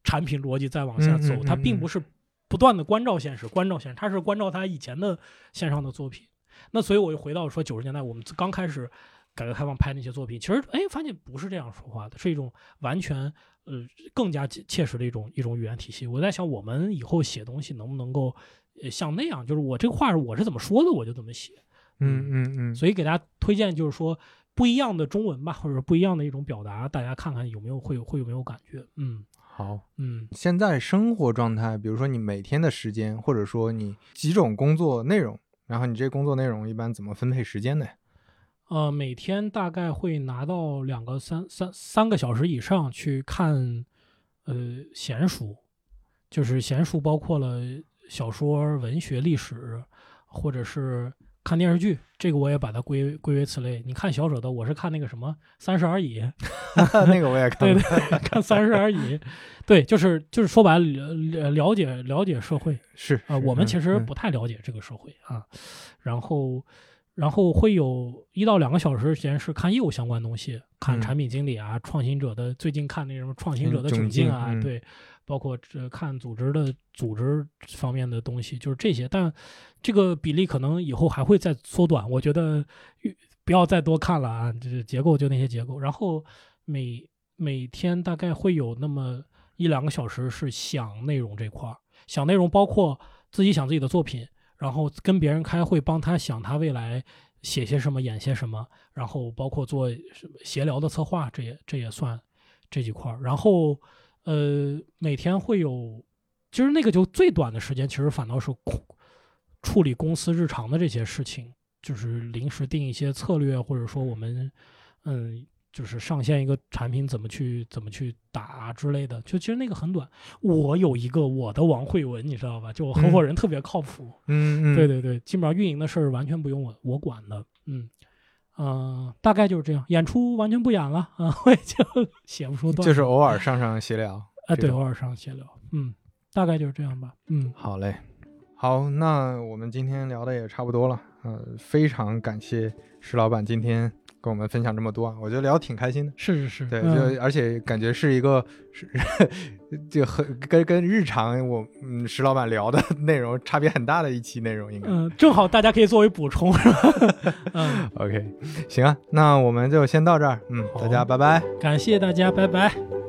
产品逻辑再往下走，它并嗯不是不断的关照现实，关照现实，它是关照它以前的线上的作品。那所以我就回到说九十年代我们刚开始改革开放拍那些作品，其实哎发现不是这样说话的，是一种完全呃更加切切实的一种一种语言体系。我在想，我们以后写东西能不能够呃像那样，就是我这个话我是怎么说的，我就怎么写。嗯嗯嗯，所以给大家推荐就是说不一样的中文吧，或者说不一样的一种表达，大家看看有没有会有会有没有感觉。嗯好。嗯现在生活状态，比如说你每天的时间，或者说你几种工作内容，然后你这工作内容一般怎么分配时间呢？呃，每天大概会拿到两个三三三个小时以上去看呃闲书，就是闲书包括了小说、文学、历史，或者是看电视剧，这个我也把它归归为此类。你看小舍的，我是看那个什么《三十而已》，那个我也看对。对，看《三十而已》，对，就是就是说白了，了了解了解社会是。啊、是我们其实不太了解这个社会啊，然后然后会有一到两个小时时间是看业务相关东西，看嗯。产品经理啊、创新者的，最近看那什么创新者的嗯窘窘境啊，嗯。对，包括这看组织的组织方面的东西，就是这些，但这个比例可能以后还会再缩短，我觉得越不要再多看了啊，就是结构就那些结构，然后每每天大概会有那么一两个小时是想内容这块儿，想内容包括自己想自己的作品，然后跟别人开会，帮他想他未来写些什么，演些什么，然后包括做什么协聊的策划，这也这也算这几块儿。然后呃，每天会有，其实那个就最短的时间，其实反倒是处处理公司日常的这些事情，就是临时定一些策略，或者说我们嗯。就是上线一个产品怎么去怎么去打之类的，就其实那个很短。我有一个我的王慧文，你知道吧？就我合伙人特别靠谱，嗯嗯，对对对，基本上运营的事儿完全不用我我管的，嗯嗯、呃大概就是这样。演出完全不演了啊，我也就写不出段子，就是偶尔上上闲聊。啊，对，偶尔上闲聊，嗯，大概就是这样吧。嗯，好嘞，好，那我们今天聊的也差不多了，呃，非常感谢石老板今天跟我们分享这么多啊，我觉得聊得挺开心的。是是是，对，嗯就而且感觉是一个是就很跟跟日常我嗯石老板聊的 内容差别很大的一期内容，应该。嗯，正好大家可以作为补充，是吧？嗯，OK，行啊，那我们就先到这儿，嗯，大家拜拜。感谢大家，拜拜。